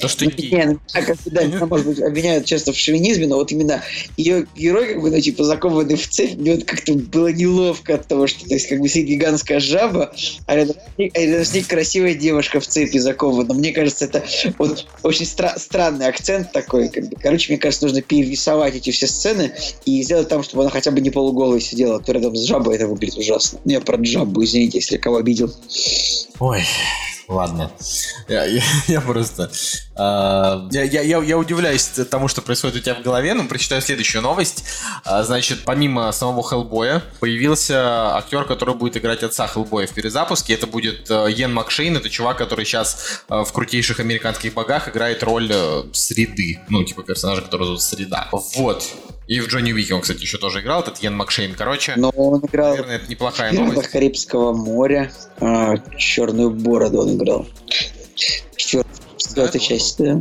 То, что ну, не, как да, меня, может быть, обвиняют часто в шовинизме, но вот именно ее герой, как бы, ну, типа, закованный в цепь, мне вот как-то было неловко от того, что, то есть, как бы, сидит гигантская жаба, а рядом, с ней- а рядом с ней красивая девушка в цепи закована. Мне кажется, это вот очень стра- странный акцент такой, как бы. Короче, мне кажется, нужно перерисовать эти все сцены и сделать там, чтобы она хотя бы не полуголой сидела, а то рядом с жабой это выглядит ужасно. Ну, Я про жабу, извините, если кого обидел. Ой, ладно. Я, я- я просто... я, я, я, я удивляюсь тому, что происходит у тебя в голове, но прочитаю следующую новость. А, значит, помимо самого Хеллбоя, появился актер, который будет играть отца Хеллбоя в перезапуске. Это будет э, Йен Макшейн. Это чувак, который сейчас э, в крутейших американских богах играет роль э, Среды. Ну, типа персонажа, который зовут Среда. Вот. И в Джонни Уике он, кстати, еще тоже играл, этот Йен Макшейн. Короче, Но он играл наверное, это неплохая в «Пиратах новость. Карибского моря. черную бороду он играл. Да, часть, да.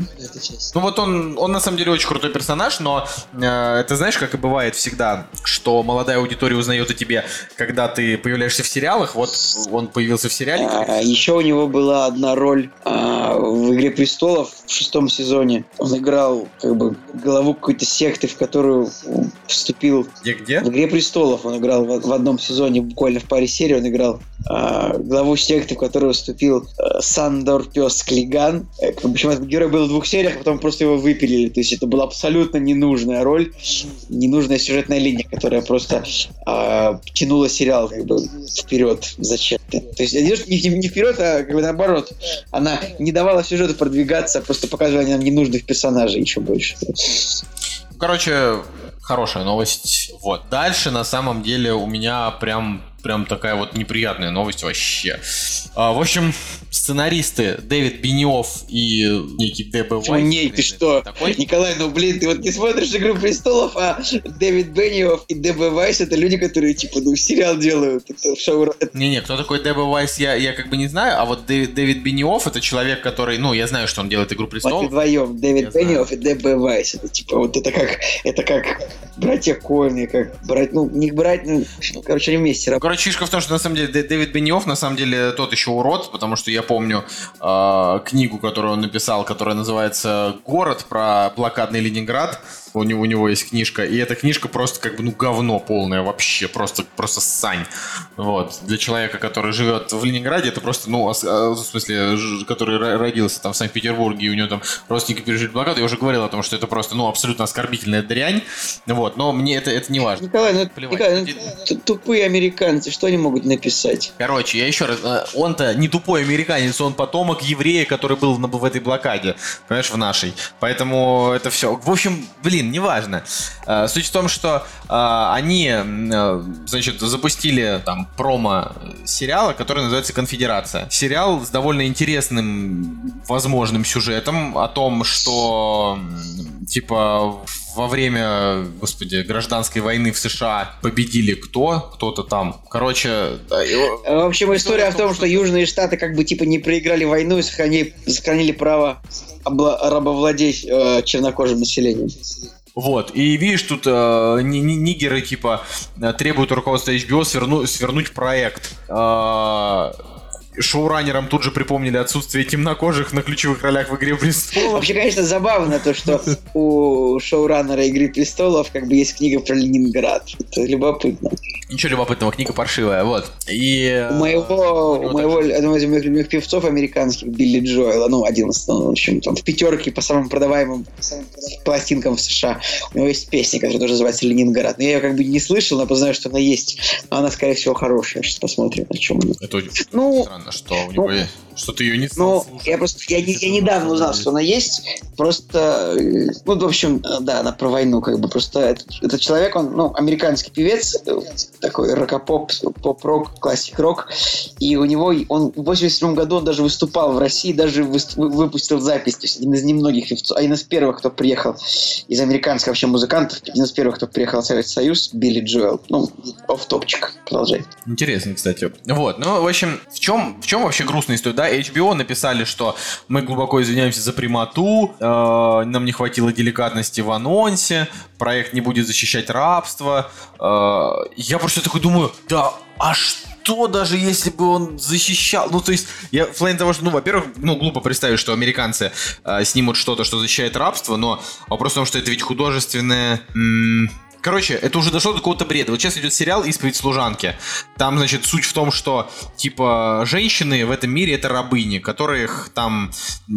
Ну вот он, он на самом деле очень крутой персонаж, но э, это знаешь, как и бывает всегда, что молодая аудитория узнает о тебе, когда ты появляешься в сериалах. Вот он появился в сериале. А, еще у него была одна роль а, в «Игре престолов» в шестом сезоне. Он играл как бы главу какой-то секты, в которую вступил Где где? В «Игре престолов» он играл в, в одном сезоне, буквально в паре серий он играл главу секты, в которую вступил а, Сандор Пес Клиган. Э, Причем этот герой был в двух сериях, а потом просто его выпилили. То есть это была абсолютно ненужная роль, ненужная сюжетная линия, которая просто а, тянула сериал как бы вперед зачем-то. То есть не, не- вперед, а как бы наоборот. Она не давала сюжету продвигаться, а просто показывала нам ненужных персонажей еще больше. Короче, хорошая новость. Вот. Дальше, на самом деле, у меня прям прям такая вот неприятная новость вообще. А, в общем, сценаристы Дэвид Бениов и некий Д.Б. Почему не, ты что? Такой? Николай, ну блин, ты вот не смотришь «Игру престолов», а Дэвид Бенниов и Д.Б. Вайс это люди, которые, типа, ну, сериал делают. Не-не, кто такой Д.Б. Вайс, я, я как бы не знаю, а вот Дэвид, Дэвид Бениов это человек, который, ну, я знаю, что он делает «Игру Вот престолов». вдвоем, Я Дэвид знаю. Бенниов и Д.Б. Вайс. Это типа, вот это как, это как братья Коэны, как брать, ну, не брать, ну, короче, они вместе работают. Короче, фишка в том, что на самом деле Дэ- Дэвид Бениов на самом деле тот еще урод, потому что я помню э, книгу, которую он написал, которая называется «Город» про блокадный Ленинград. У него, у него есть книжка, и эта книжка просто как бы, ну, говно полное вообще, просто, просто сань. Вот. Для человека, который живет в Ленинграде, это просто, ну, а, в смысле, который ро- родился там в Санкт-Петербурге, и у него там родственники пережили блокаду, я уже говорил о том, что это просто, ну, абсолютно оскорбительная дрянь. Вот, но мне это, это не важно. Николай, ну, Плевать. Николай, ну, тупые американцы, что они могут написать? Короче, я еще раз, э, он-то не тупой американец, он потомок еврея, который был в этой блокаде, понимаешь, в нашей. Поэтому это все. В общем, блин, неважно. Э, Суть в том, что э, они, э, значит, запустили там промо сериала, который называется «Конфедерация». Сериал с довольно интересным, возможным сюжетом о том, что, типа, во время, господи, гражданской войны в США победили кто? Кто-то там. Короче, да, его- В общем, история в том, что Южные Штаты как бы типа не проиграли войну и сохранили, сохранили право рабовладеть э, чернокожим населением. Вот, и видишь, тут э, ни- ни- нигеры, типа, требуют руководства HBO сверну- свернуть проект. Э, шоураннерам тут же припомнили отсутствие темнокожих на ключевых ролях в «Игре престолов». Вообще, конечно, забавно то, что у шоураннера «Игры престолов» как бы есть книга про Ленинград. Это любопытно. Ничего любопытного, книга паршивая, вот. И... э, У моего, у него у моего одного из моих любимых певцов американских, Билли Джоэла, ну, один из, ну, в общем, там, в пятерке по самым продаваемым пластинкам в США. У него есть песня, которая тоже называется «Ленинград». Но я ее как бы не слышал, но знаю, что она есть. Но она, скорее всего, хорошая. Сейчас посмотрим, о чем она. Это Ну, странно, что у него есть- что ты ее не стал Ну, слушать. я просто, я, не- я недавно узнал, что она есть, просто, ну, в общем, да, она про войну, как бы, просто этот, этот человек, он, ну, американский певец, э, такой рокопоп, поп-рок, классик-рок, и у него, он в 87 году он даже выступал в России, даже выпустил запись, то есть один из немногих певцов, один из первых, кто приехал из американских вообще музыкантов, один из первых, кто приехал в Советский Союз, Билли Джоэл, ну, оф-топчик, продолжай. Интересно, кстати. Вот, ну, в общем, в чем, в чем вообще грустная история? Да, HBO написали, что мы глубоко извиняемся за прямоту, э, нам не хватило деликатности в анонсе, проект не будет защищать рабство. Э, я просто такой думаю, да, а что даже если бы он защищал? Ну, то есть, я в плане того, что, ну, во-первых, ну, глупо представить, что американцы э, снимут что-то, что защищает рабство, но вопрос в том, что это ведь художественное... м, Короче, это уже дошло до какого-то бреда. Вот сейчас идет сериал «Исповедь служанки». Там, значит, суть в том, что, типа, женщины в этом мире это рабыни, которых там,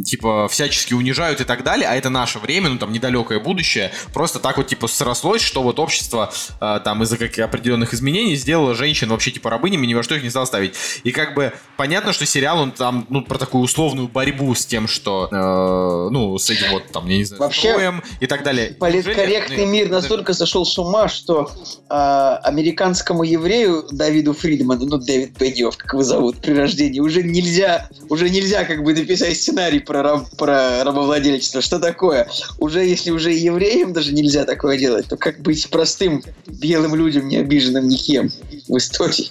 типа, всячески унижают и так далее, а это наше время, ну, там, недалекое будущее. Просто так вот, типа, срослось, что вот общество, э, там, из-за каких определенных изменений сделало женщин вообще, типа, рабынями, ни во что их не стало ставить. И, как бы, понятно, что сериал, он там, ну, про такую условную борьбу с тем, что, э, ну, с этим вот, там, я не знаю, Вообще, и так далее. Политкорректный мир настолько сошел с ума, что а, американскому еврею Давиду Фридману, ну Дэвид Бенниов, как его зовут, при рождении, уже нельзя, уже нельзя как бы написать сценарий про, раб- про рабовладельчество. Что такое? Уже если уже евреям даже нельзя такое делать, то как быть простым белым людям, не обиженным никем в истории?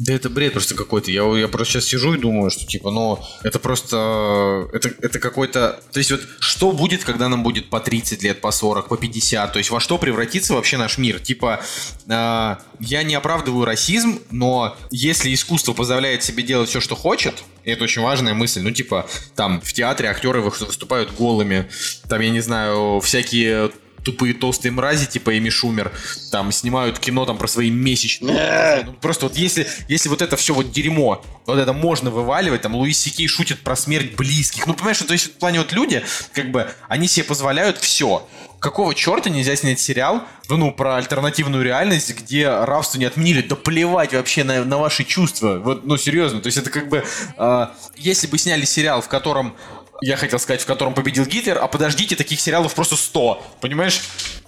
Да это бред просто какой-то. Я, я просто сейчас сижу и думаю, что типа, ну, это просто... Это, это какой-то... То есть вот что будет, когда нам будет по 30 лет, по 40, по 50? То есть во что превратится вообще наш мир? Типа, э, я не оправдываю расизм, но если искусство позволяет себе делать все, что хочет, и это очень важная мысль, ну, типа, там, в театре актеры вы- выступают голыми, там, я не знаю, всякие тупые толстые мрази, типа Эми Шумер, там снимают кино там про свои месячные. Ну, просто вот если, если вот это все вот дерьмо, вот это можно вываливать, там Луис Сикей шутит про смерть близких. Ну, понимаешь, то есть в плане вот люди, как бы, они себе позволяют все. Какого черта нельзя снять сериал, ну, про альтернативную реальность, где рабство не отменили? Да плевать вообще на, на ваши чувства. Вот, ну, серьезно. То есть это как бы, э, если бы сняли сериал, в котором я хотел сказать, в котором победил Гитлер, а подождите, таких сериалов просто 100, понимаешь?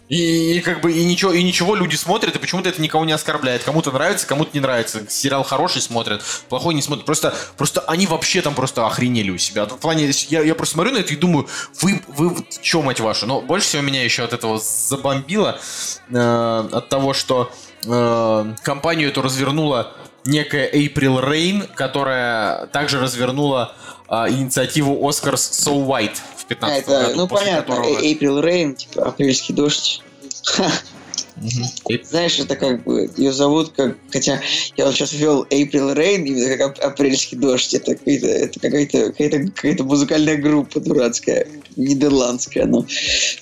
И, и как бы и ничего, и ничего люди смотрят, и почему-то это никого не оскорбляет. Кому-то нравится, кому-то не нравится. Сериал хороший смотрят, плохой не смотрят. Просто, просто они вообще там просто охренели у себя. В плане, я, я просто смотрю на это и думаю, вы, вы чё, мать вашу? Но больше всего меня еще от этого забомбило, э, от того, что э, компанию эту развернула некая April Rain, которая также развернула э, инициативу Oscars So White в 15 А, это, году. ну понятно, которого- э- April Rain, типа апрельский дождь. Знаешь, это как бы ее зовут как, хотя я вот сейчас ввел April Rain, именно как ап- апрельский дождь. Это какая-то, это какая-то, какая-то, какая-то музыкальная группа дурацкая, нидерландская, но.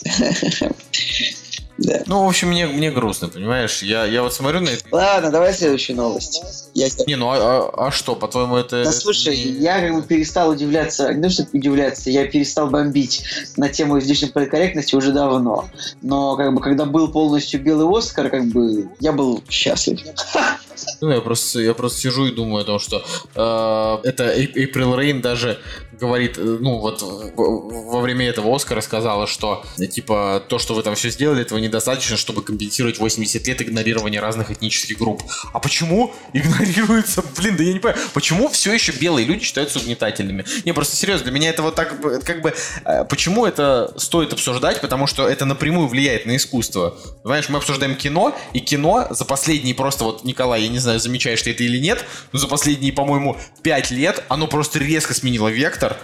Да. Ну, в общем, мне, мне грустно, понимаешь? Я, я вот смотрю на это... Ладно, давай следующую новость. Я Не, ну а, а- а что, по-твоему, это... Да это слушай, не- я как бы перестал удивляться, не то что удивляться, я перестал бомбить на тему излишней политкорректности уже давно. Но как бы когда был полностью белый Оскар, как бы я был счастлив. Ну, я просто, я просто сижу и думаю о том, что э, это Эй- April Rain даже говорит, э, ну, вот во время этого Оскара сказала, что, типа, то, что вы там все сделали, этого недостаточно, чтобы компенсировать 80 лет игнорирования разных этнических групп. А почему игнорируется, блин, да я не понимаю, почему все еще белые люди считаются угнетательными? Не, просто серьезно, для меня это вот так, э, как бы, э, почему это стоит обсуждать, потому что это напрямую влияет на искусство. Понимаешь, мы обсуждаем кино, и кино за последние просто, вот, Николай, я не знаю, замечаешь ты это или нет, но за последние, по-моему, 5 лет оно просто резко сменило вектор,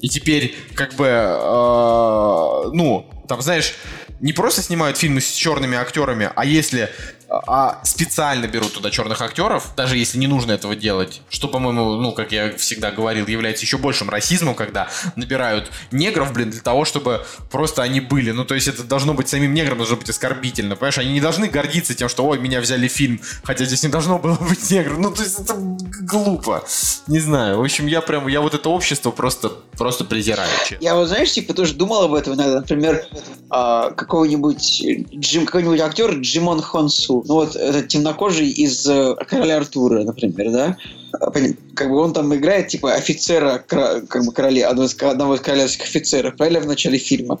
и теперь, как бы, э, ну, там, знаешь, не просто снимают фильмы с черными актерами, а если а специально берут туда черных актеров, даже если не нужно этого делать, что, по-моему, ну, как я всегда говорил, является еще большим расизмом, когда набирают негров, блин, для того, чтобы просто они были. Ну, то есть это должно быть самим неграм, должно быть оскорбительно, понимаешь? Они не должны гордиться тем, что, ой, меня взяли фильм, хотя здесь не должно было быть негров. Ну, то есть это глупо. Не знаю. В общем, я прям, я вот это общество просто, просто презираю. честно. Я вот, знаешь, типа тоже думал об этом. Например, а, какого-нибудь Джим, какой-нибудь актер Джимон Хонсу. Ну вот этот темнокожий из э, Короля Артура, например, да? А, Как бы он там играет типа офицера, как бы короля, одного из, одного из королевских офицеров, правильно, в начале фильма.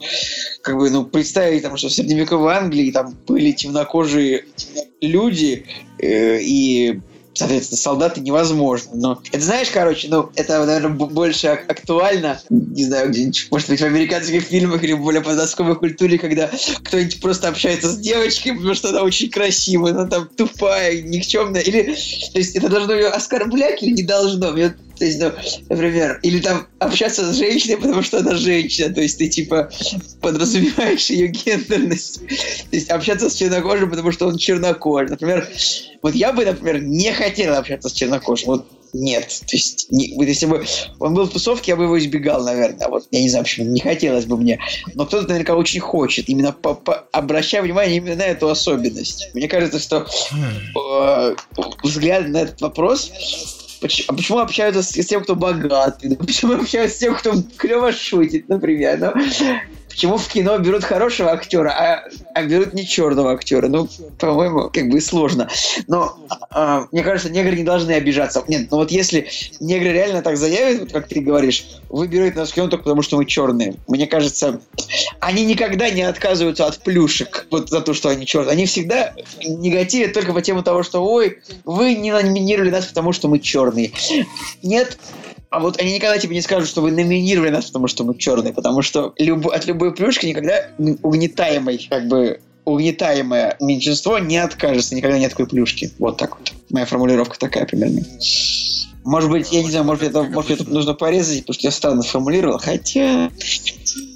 Как бы, ну, представить, там, что в средневековой Англии там были темнокожие люди, э, и соответственно, солдаты невозможно. Но это знаешь, короче, ну, это, наверное, больше ак- актуально, не знаю, где-нибудь, может быть, в американских фильмах или более подростковой культуре, когда кто-нибудь просто общается с девочкой, потому что она очень красивая, она там тупая, никчемная. Или, то есть, это должно ее оскорблять или не должно? Мне то есть, ну, например, или там общаться с женщиной, потому что она женщина, то есть ты типа подразумеваешь ее гендерность. То есть общаться с чернокожим, потому что он чернокожий. Например, вот я бы, например, не хотел общаться с чернокожим. Вот нет. То есть, не- вот если бы он был в тусовке, я бы его избегал, наверное. Вот я не знаю, почему не хотелось бы мне. Но кто-то наверняка очень хочет, именно по, по- обращая внимание именно на эту особенность. Мне кажется, что э, взгляд на этот вопрос Поч- А почему общаются с, с тем, кто богатый? Почему общаются с тем, кто клево шутит, например? Ну, почему в кино берут хорошего актера, а, а берут не черного актера? Ну, по-моему, как бы сложно. Но а, мне кажется, негры не должны обижаться. Нет, ну вот если негры реально так заявят, как ты говоришь, вы берете нас в кино только потому, что мы черные. Мне кажется, они никогда не отказываются от плюшек вот за то, что они черные. Они всегда негативят только по тему того, что ой, вы не номинировали нас, потому что мы черные. Нет, а вот они никогда тебе не скажут, что вы номинировали нас, потому что мы черные, потому что любо- от любой плюшки никогда угнетаемый, как бы угнетаемое меньшинство не откажется, никогда нет такой плюшки. Вот так вот. Моя формулировка такая примерно. Может быть, я не знаю, может, это, может, это нужно порезать, потому что я странно сформулировал, хотя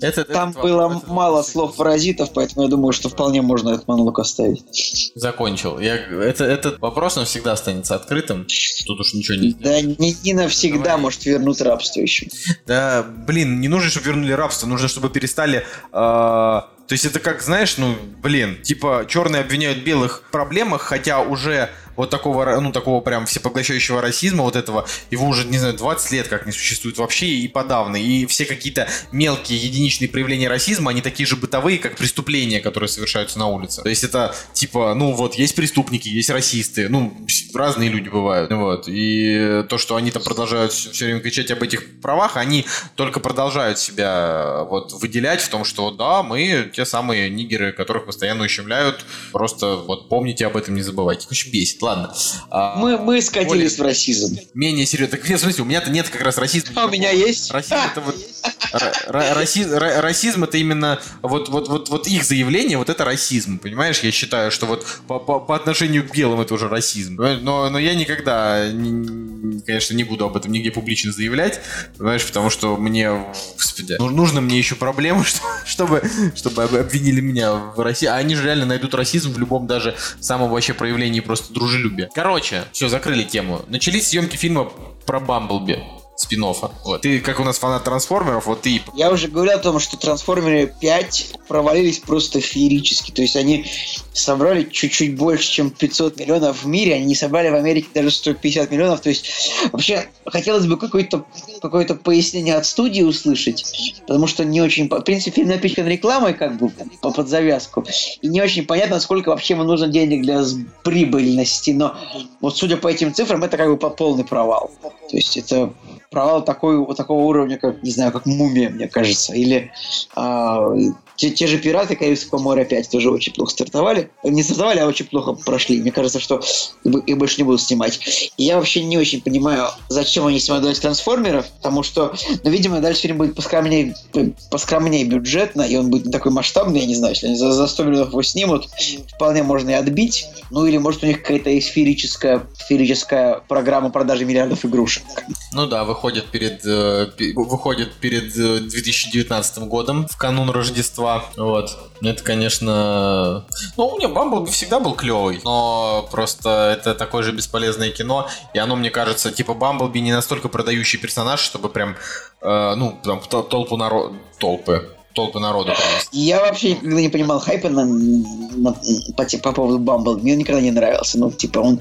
Это- там этот было вопрос- мало слов паразитов, поэтому я думаю, что вполне можно этот монолог оставить. Закончил. Я, это, этот вопрос навсегда останется открытым. Тут уж ничего не Да не, не навсегда Давай. может вернуть рабство еще. Да, блин, не нужно, чтобы вернули рабство, нужно, чтобы перестали... э, то есть это как, знаешь, ну, блин, типа черные обвиняют белых в проблемах, хотя уже вот такого, ну, такого прям всепоглощающего расизма вот этого, его уже, не знаю, 20 лет как не существует вообще и подавно. И все какие-то мелкие единичные проявления расизма, они такие же бытовые, как преступления, которые совершаются на улице. То есть это, типа, ну, вот, есть преступники, есть расисты, ну, разные люди бывают. Вот. И то, что они там продолжают все время кричать об этих правах, они только продолжают себя вот выделять в том, что да, мы те самые нигеры, которых постоянно ущемляют. Просто вот помните об этом, не забывайте. Очень бесит, ладно. А, мы, мы скатились более, в расизм. Менее серьезно. Так, в смысле, у меня-то нет как раз расизма. А у меня есть. Расизм это вот... Расизм, расизм это именно вот, вот, вот, вот их заявление, вот это расизм, понимаешь? Я считаю, что вот по, по, по отношению к белым это уже расизм. Но, но я никогда, не, конечно, не буду об этом нигде публично заявлять, понимаешь, потому что мне, господи, ну, нужно мне еще проблемы, чтобы, чтобы обвинили меня в России. А они же реально найдут расизм в любом даже самом вообще проявлении просто дружелюбия. Короче, все, закрыли тему. Начались съемки фильма про Бамблби спин -оффа. Вот. Ты, как у нас фанат трансформеров, вот ты... Я уже говорил о том, что трансформеры 5 провалились просто феерически. То есть они собрали чуть-чуть больше, чем 500 миллионов в мире. Они не собрали в Америке даже 150 миллионов. То есть вообще хотелось бы какое-то какое пояснение от студии услышать, потому что не очень... В принципе, фильм напичкан рекламой как бы под завязку. И не очень понятно, сколько вообще ему нужно денег для прибыльности. Но вот судя по этим цифрам, это как бы полный провал. То есть это провал такой, вот такого уровня, как, не знаю, как мумия, мне кажется. Или а, те, те же пираты Карибского моря опять тоже очень плохо стартовали. Не стартовали, а очень плохо прошли. Мне кажется, что их больше не будут снимать. И я вообще не очень понимаю, зачем они снимают дальше трансформеров, потому что, ну, видимо, дальше фильм будет поскромнее, поскромнее бюджетно, и он будет не такой масштабный, я не знаю, если они за, за 100 миллионов его снимут, вполне можно и отбить. Ну, или, может, у них какая-то сферическая, сферическая программа продажи миллиардов игрушек. Ну да, выходит перед, э, выходит перед 2019 э, годом, в канун Рождества вот. Это, конечно... Ну, у меня Бамблби всегда был клевый, но просто это такое же бесполезное кино, и оно, мне кажется, типа Бамблби не настолько продающий персонаж, чтобы прям, э, ну, там, толпу народ... Толпы толпы народу. Я вообще никогда не понимал хайпа на, на, по, по поводу Бамбл. Мне он никогда не нравился. Ну, типа, он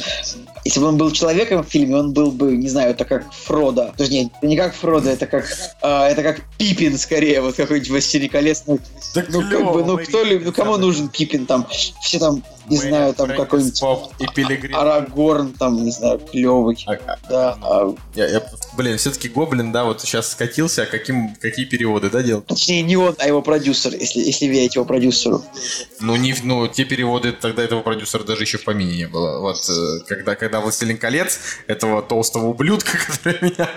если бы он был человеком в фильме, он был бы, не знаю, это как Фродо. То есть, нет, не как Фродо, это как, э, это как Пипин скорее, вот какой-нибудь «Властелин колец». Ну, так ну, как бы, ну, кто ли, ну, кому нужен Пипин там? Все там не Мэри, знаю, там какой-нибудь и Арагорн, там, не знаю, клевый. А, а, да. А... Я, я, блин, все-таки Гоблин, да, вот сейчас скатился, а каким, какие переводы, да, делал? Точнее, не он, а его продюсер, если, если верить его продюсеру. Ну, не, ну, те переводы, тогда этого продюсера даже еще в помине не было. Вот, э, когда, когда Властелин колец, этого толстого ублюдка, который меня,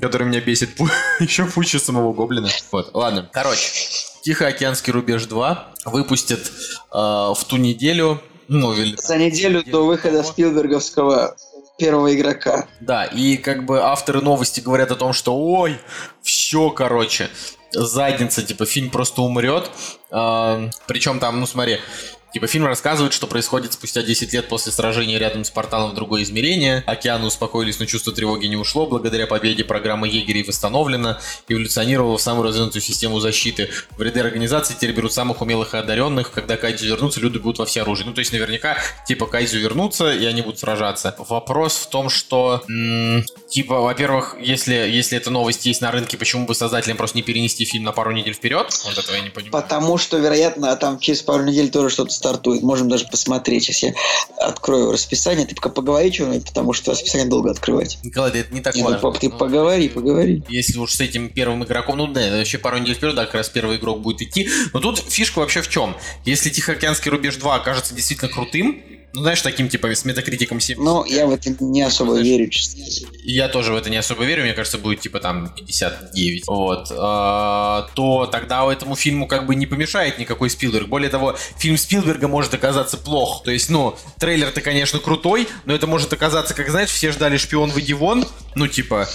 который меня бесит еще пучше самого Гоблина. Вот, ладно, короче. Тихоокеанский рубеж 2 выпустят э, в ту неделю. Ну, или... За неделю до выхода Спилберговского первого игрока. Да, и как бы авторы новости говорят о том, что ой, все, короче, задница, типа фильм просто умрет. Э, причем там, ну смотри, Типа фильм рассказывает, что происходит спустя 10 лет после сражения рядом с порталом в другое измерение. Океаны успокоились, но чувство тревоги не ушло. Благодаря победе программа егерей восстановлена, эволюционировала в самую развернутую систему защиты. В ряды организации теперь берут самых умелых и одаренных. Когда Кайдзю вернутся, люди будут во все оружие. Ну, то есть наверняка, типа, Кайдзю вернутся, и они будут сражаться. Вопрос в том, что, м- типа, во-первых, если, если эта новость есть на рынке, почему бы создателям просто не перенести фильм на пару недель вперед? Вот этого я не понимаю. Потому что, вероятно, там через пару недель тоже что-то стартует. Можем даже посмотреть. Сейчас я открою расписание. Ты пока поговори что-нибудь, потому что расписание долго открывать. Николай, да это не так не, важно. Ну, ты ну, поговори, поговори. Если уж с этим первым игроком, ну да, вообще пару недель вперед, да, как раз первый игрок будет идти. Но тут фишка вообще в чем? Если Тихоокеанский рубеж 2 окажется действительно крутым, ну, знаешь, таким, типа, с метакритиком 70. Ну, я в это не особо знаешь, верю, честно. Я тоже в это не особо верю, мне кажется, будет, типа, там, 59. Вот. А, то тогда этому фильму как бы не помешает никакой Спилберг. Более того, фильм Спилберга может оказаться плох. То есть, ну, трейлер-то, конечно, крутой, но это может оказаться, как, знаешь, все ждали «Шпион в Эдивон», ну, типа,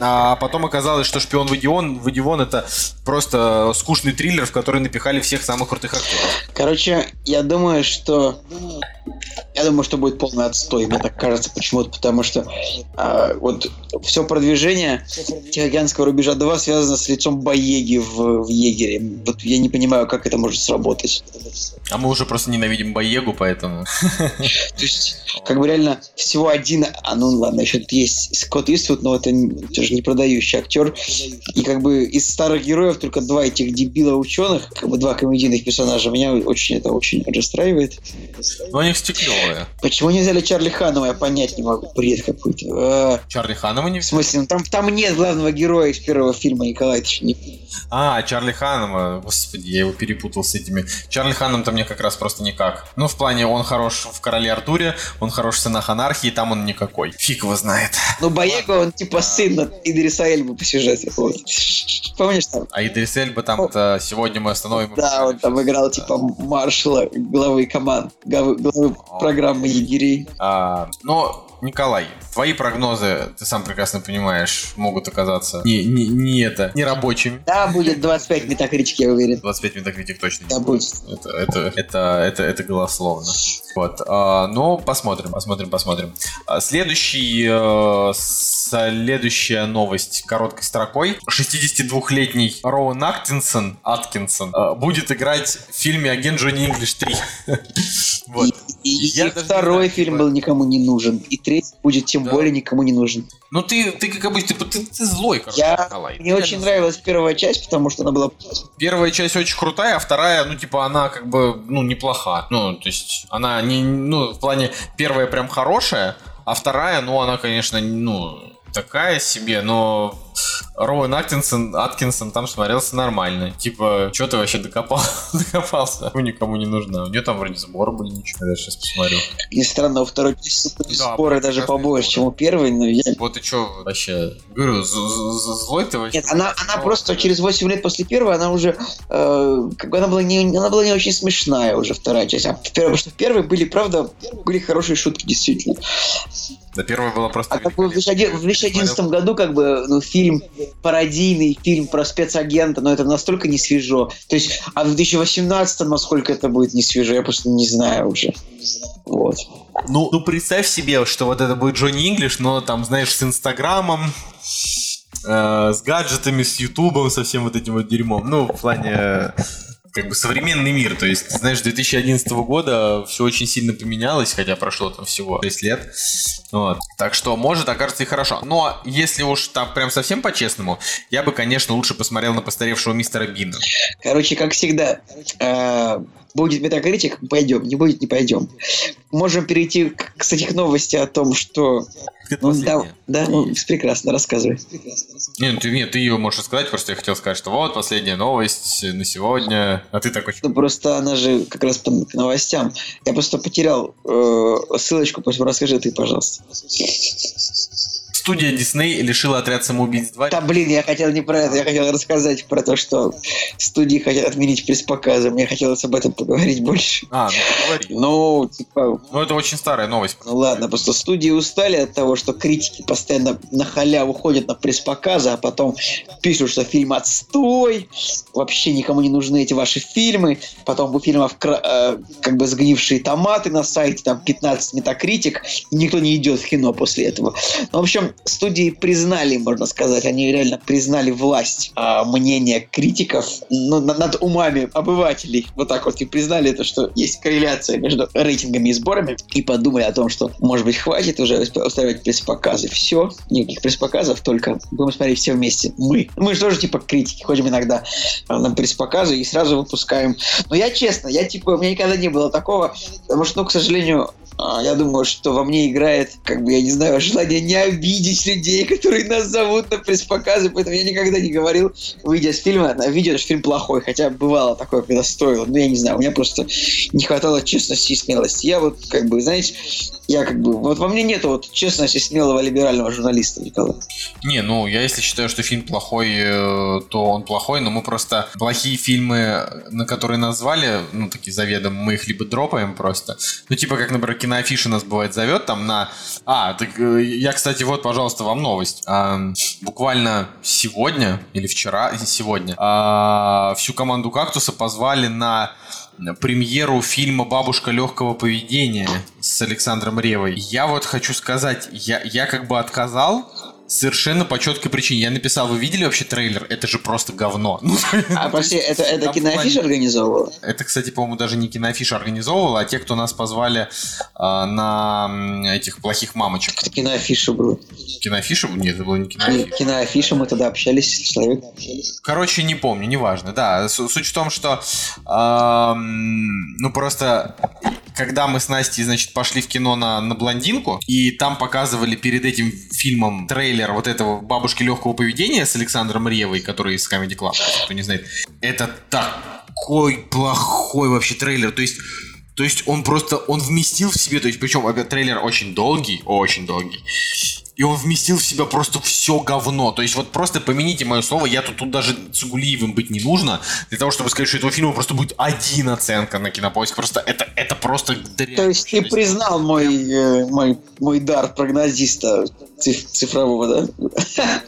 а потом оказалось, что «Шпион в Эдивон», в Эдивон это просто скучный триллер, в который напихали всех самых крутых актеров. Короче, я думаю, что я думаю, что будет полный отстой, мне так кажется, почему-то, потому что э, вот все продвижение Тихоокеанского рубежа 2 связано с лицом Боеги в, в Егере. Вот я не понимаю, как это может сработать. А мы уже просто ненавидим Боегу, поэтому... То есть, как бы реально всего один, а ну ладно, еще тут есть Скотт Иствуд, но это тоже не продающий актер. И как бы из старых героев только два этих дебила ученых, как бы два комедийных персонажа, меня очень это очень расстраивает. Ну, они стеклевые. Почему не взяли Чарли Ханова, я понять не могу. Бред какой-то. А, Чарли Ханова не В смысле, ну там, там нет главного героя из первого фильма, Николай, ты не... А, Чарли Ханнема, господи, я его перепутал с этими. Чарли Ханнем-то мне как раз просто никак. Ну, в плане, он хорош в Короле Артуре, он хорош в Сынах Анархии, там он никакой. Фиг его знает. Ну, Боего, он типа сын Идриса Эльбы по сюжету. Вот. Помнишь там? А Идрис Эльба там-то сегодня мы остановим... Да, он там играл типа маршала, главы команд, главы, главы программы егерей. А, но Николай, твои прогнозы, ты сам прекрасно понимаешь, могут оказаться не, не, не это, не рабочими. Да, будет 25 метакритик, я уверен. 25 метакритик точно Да, не будет. Это, это, это, это, это голословно. Вот. а, ну, посмотрим, посмотрим, посмотрим. А, Следующий, э, следующая новость короткой строкой. 62-летний Роуэн Аткинсон, Аткинсон э, будет играть в фильме «Агент Джонни Инглиш 3». Вот. И, Я второй знаю, фильм типа- был никому не нужен. И третий будет тем Да. более никому не нужен. Ну ты, ты как обычно, ты, ты, ты злой, короче, Я, Николай. мне очень нравилась первая часть, потому что она была... Первая часть очень крутая, а вторая, ну, типа, она как бы, ну, неплоха. Ну, то есть, она не, ну, в плане, первая прям хорошая, а вторая, ну, она, конечно, ну, такая себе, но Роуэн Аткинсон, Аткинсон там смотрелся нормально. Типа, что ты вообще докопал, докопался? Ну, никому не нужна. У нее там вроде сбор были, ничего. Я сейчас посмотрю. И странно, у второй части Да, споры даже побольше, чем у первой, но я... Вот и что вообще? Говорю, злой ты вообще? Нет, она, она просто через 8 лет после первой, она уже, э, как бы она была не, она была не очень смешная уже вторая часть. А в первой, потому что в первой были, правда, были хорошие шутки, действительно. Да, первая была просто... А как бы в великолепная. 2001 в 2011 году, как бы, ну, фильм пародийный, фильм про спецагента, но это настолько не свежо. То есть, а в 2018 насколько это будет не свежо, я просто не знаю уже. Вот. Ну, ну представь себе, что вот это будет Джонни Инглиш, но там, знаешь, с Инстаграмом, э, с гаджетами, с Ютубом, со всем вот этим вот дерьмом. Ну, в плане э, как бы современный мир. То есть, знаешь, с 2011 года все очень сильно поменялось, хотя прошло там всего 6 лет. Вот. Так что, может, окажется и хорошо. Но если уж так прям совсем по-честному, я бы, конечно, лучше посмотрел на постаревшего мистера Бина. Короче, как всегда, э, будет метакритик, пойдем, не будет, не пойдем. Можем перейти, к, кстати, к новости о том, что... Ну, да, да, ну, прекрасно, рассказывай. Не, ну ты, нет, ты ее можешь сказать, просто я хотел сказать, что вот последняя новость на сегодня, а ты такой, Ну, просто она же как раз по новостям. Я просто потерял э, ссылочку, поэтому расскажи ты, пожалуйста. フフフフ。Студия Дисней лишила отряд самоубийц 2. Да, блин, я хотел не про это, я хотел рассказать про то, что студии хотят отменить пресс-показы. Мне хотелось об этом поговорить больше. А, ну говори. Ну, типа, Ну это очень старая новость. ну ладно, просто студии устали от того, что критики постоянно на халяву ходят на пресс-показы, а потом пишут, что фильм отстой, вообще никому не нужны эти ваши фильмы, потом у фильмов э, как бы сгнившие томаты на сайте, там 15 метакритик, и никто не идет в кино после этого. Ну, в общем, студии признали, можно сказать, они реально признали власть а, мнения критиков ну, на- над умами обывателей. Вот так вот и признали это, что есть корреляция между рейтингами и сборами, и подумали о том, что, может быть, хватит уже устраивать пресс-показы. Все, никаких пресс-показов, только будем смотреть все вместе. Мы. Мы же тоже, типа, критики, ходим иногда а, на пресс-показы и сразу выпускаем. Но я честно, я, типа, у меня никогда не было такого, потому что, ну, к сожалению, я думаю, что во мне играет, как бы, я не знаю, желание не обидеть людей, которые нас зовут на пресс-показы, поэтому я никогда не говорил, выйдя с фильма, на видео, что фильм плохой, хотя бывало такое, когда стоило, ну, я не знаю, у меня просто не хватало честности и смелости. Я вот, как бы, знаете, я как бы, вот во мне нет вот честности смелого либерального журналиста, Николай. Не, ну я если считаю, что фильм плохой, э, то он плохой, но мы просто плохие фильмы, на которые назвали, ну такие заведомо, мы их либо дропаем просто. Ну типа как, например, киноафиша нас бывает зовет там на... А, так э, я, кстати, вот, пожалуйста, вам новость. А, буквально сегодня или вчера, сегодня, а, всю команду «Кактуса» позвали на премьеру фильма «Бабушка легкого поведения» с Александром Ревой. Я вот хочу сказать, я, я как бы отказал, Совершенно по четкой причине. Я написал, вы видели вообще трейлер? Это же просто говно. Ну, А, прости, это, это киноафиша организовывала? это, кстати, по-моему, даже не киноафиша организовывала, а те, кто нас позвали а, на этих плохих мамочек. Это киноафиша была. Киноафиша? Нет, это было не киноафиша. Киноафиша, мы тогда общались с человеком. Короче, не помню, неважно. Да, суть в том, что ам, ну просто когда мы с Настей, значит, пошли в кино на, на блондинку, и там показывали перед этим фильмом трейлер вот этого бабушки легкого поведения с Александром Ревой, который из Comedy Club, кто не знает. Это такой плохой вообще трейлер. То есть то есть он просто, он вместил в себе, то есть причем опять трейлер очень долгий, очень долгий. И он вместил в себя просто все говно. То есть вот просто помяните мое слово, я тут, тут даже Цугулиевым быть не нужно, для того, чтобы сказать, что этого фильма просто будет один оценка на кинопоиск. Просто это, это просто дрянь. То есть ты признал мой, э, мой, мой дар прогнозиста циф- цифрового, да?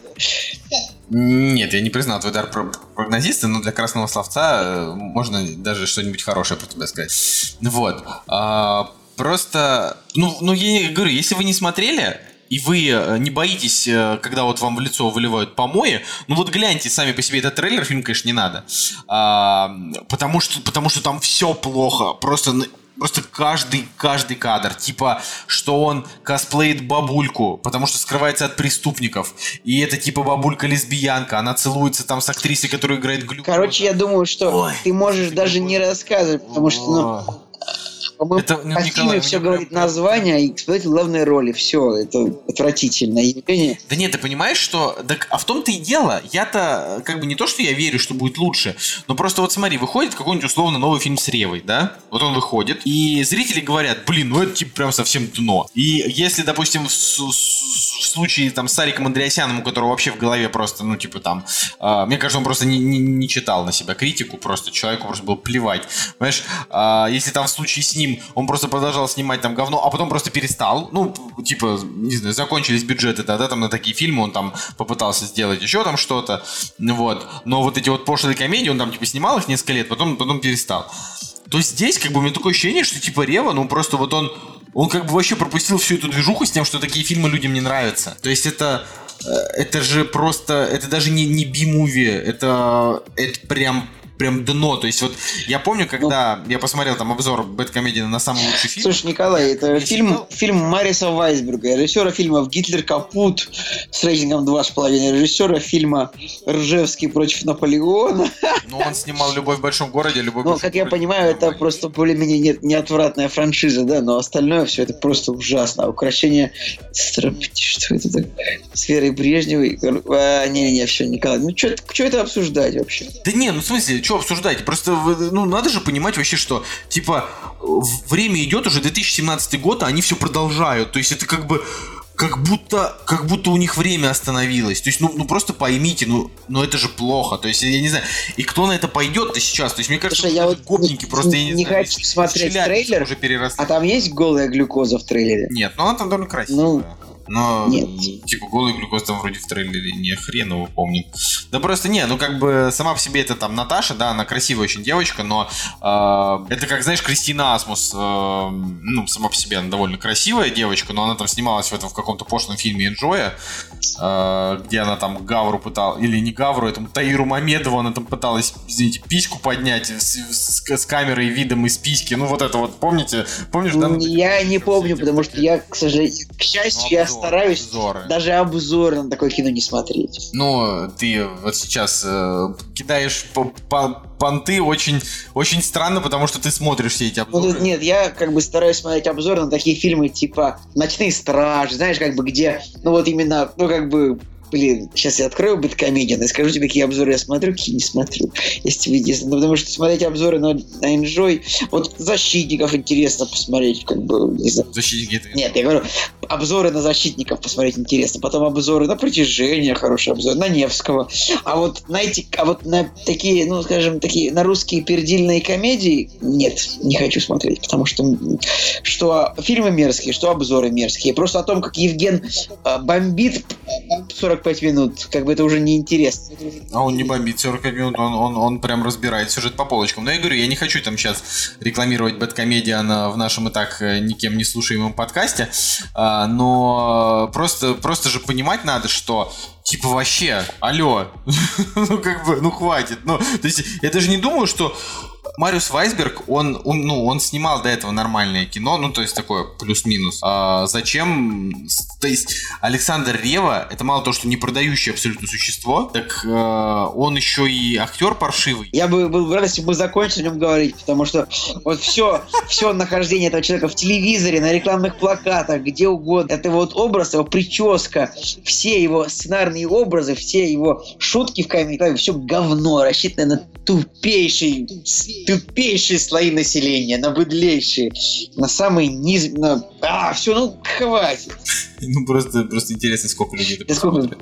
Нет, я не признал твой дар прогнозиста, но для красного словца э, можно даже что-нибудь хорошее про тебя сказать. Вот. А, просто, ну, ну, я говорю, если вы не смотрели, и вы э, не боитесь, э, когда вот вам в лицо выливают помои, ну вот гляньте сами по себе этот трейлер, фильм, конечно, не надо. А, потому, что, потому что там все плохо. Просто просто каждый, каждый кадр. Типа, что он косплеит бабульку, потому что скрывается от преступников. И это типа бабулька-лесбиянка. Она целуется там с актрисой, которая играет глюкозу. Короче, я думаю, что Ой, ты можешь даже не рассказывать, потому что, ну, по-моему, это, ну, Николай, все говорит название, и исполнитель главной роли. Все, это отвратительное явление. Да нет, ты понимаешь, что... Так, а в том-то и дело. Я-то, как бы не то, что я верю, что будет лучше, но просто вот смотри, выходит какой-нибудь условно новый фильм с Ревой, да? Вот он выходит, и зрители говорят, блин, ну это типа прям совсем дно. И если, допустим, в, в случае там с Сариком Андреасяном, у которого вообще в голове просто, ну типа там, э, мне кажется, он просто не, не, не читал на себя критику, просто человеку просто было плевать. Понимаешь, э, если там в случае с ним ним, он просто продолжал снимать там говно, а потом просто перестал. Ну, типа, не знаю, закончились бюджеты тогда там на такие фильмы, он там попытался сделать еще там что-то, вот. Но вот эти вот пошлые комедии, он там типа снимал их несколько лет, потом, потом перестал. То здесь как бы у меня такое ощущение, что типа Рева, ну просто вот он, он как бы вообще пропустил всю эту движуху с тем, что такие фильмы людям не нравятся. То есть это э, это же просто, это даже не, не би-муви, это, это прям прям дно. То есть вот я помню, когда ну, я посмотрел там обзор Бэткомедии на самый лучший фильм. Слушай, Николай, это фильм, читал... фильм Мариса Вайсберга, режиссера фильмов «Гитлер капут» с рейтингом 2,5, режиссера фильма «Ржевский против Наполеона». Ну, он снимал «Любовь в большом городе», «Любовь Ну, как я понимаю, это просто более-менее не, неотвратная франшиза, да, но остальное все это просто ужасно. А украшение... Что это такое? С Верой Брежневой? А, не-не-не, все, Николай, ну что это обсуждать вообще? Да не, ну в смысле, что обсуждать? Просто, ну, надо же понимать вообще, что, типа, время идет уже 2017 год, а они все продолжают. То есть это как бы как будто, как будто у них время остановилось. То есть, ну, ну просто поймите, ну, ну это же плохо. То есть, я не знаю, и кто на это пойдет-то сейчас? То есть, мне кажется, Слушай, я вот гопники не, просто, я не, не знаю, хочу смотреть трейлер, уже переросли. а там есть голая глюкоза в трейлере? Нет, но она там довольно красивая. Ну, но, Нет. типа, голый глюкоз там вроде в трейлере не хрен его помнит. Да просто не, ну как бы сама по себе это там Наташа, да, она красивая очень девочка, но э, это как, знаешь, Кристина Асмус, э, ну, сама по себе она довольно красивая девочка, но она там снималась в этом в каком-то пошлом фильме Энджоя, э, где она там Гавру пыталась, или не Гавру, этому Таиру Мамедову, она там пыталась, извините, письку поднять с, с, с камерой видом из письки, ну вот это вот, помните? Помнишь, да? Я не помню, потому что я, к сожалению, к счастью, ну, я стараюсь обзоры. даже обзоры на такое кино не смотреть. Ну, ты вот сейчас э, кидаешь по, по, понты очень, очень странно, потому что ты смотришь все эти обзоры. Ну, нет, я как бы стараюсь смотреть обзоры на такие фильмы типа «Ночные стражи», знаешь, как бы где, ну вот именно, ну как бы Блин, сейчас я открою Бэткомедиан и скажу тебе, какие обзоры я смотрю, какие не смотрю. Если тебе интересно. Ну, потому что смотреть обзоры на, на Enjoy, вот защитников интересно посмотреть, как бы, не знаю. Защитники это... Нет, я говорю, обзоры на защитников посмотреть интересно. Потом обзоры на притяжение, хороший обзор, на Невского. А вот на эти, а вот на такие, ну, скажем, такие, на русские пердильные комедии, нет, не хочу смотреть, потому что что фильмы мерзкие, что обзоры мерзкие. Просто о том, как Евген э, бомбит 40 45 минут, как бы это уже не интересно. А он не бомбит 45 минут, он, он, он прям разбирает сюжет по полочкам. Но я говорю, я не хочу там сейчас рекламировать Бэткомедиан в нашем и так э, никем не слушаемом подкасте, а, но просто, просто же понимать надо, что типа вообще, алло, ну как бы, ну хватит. Ну, то есть я даже не думаю, что Мариус Вайсберг, он, он, ну, он снимал до этого нормальное кино, ну, то есть такое плюс-минус. А зачем... То есть Александр Рева, это мало того, что не продающее абсолютно существо, так э, он еще и актер паршивый. Я бы был рад, если бы мы закончили о нем говорить, потому что вот все, все нахождение этого человека в телевизоре, на рекламных плакатах, где угодно, это вот образ, его прическа, все его сценарные образы, все его шутки в камере, все говно, рассчитанное на тупейшие, тупейшие слои населения, на быдлейшие, на самые низ... На... А, все, ну хватит. Ну просто, просто интересно, сколько людей это Да сколько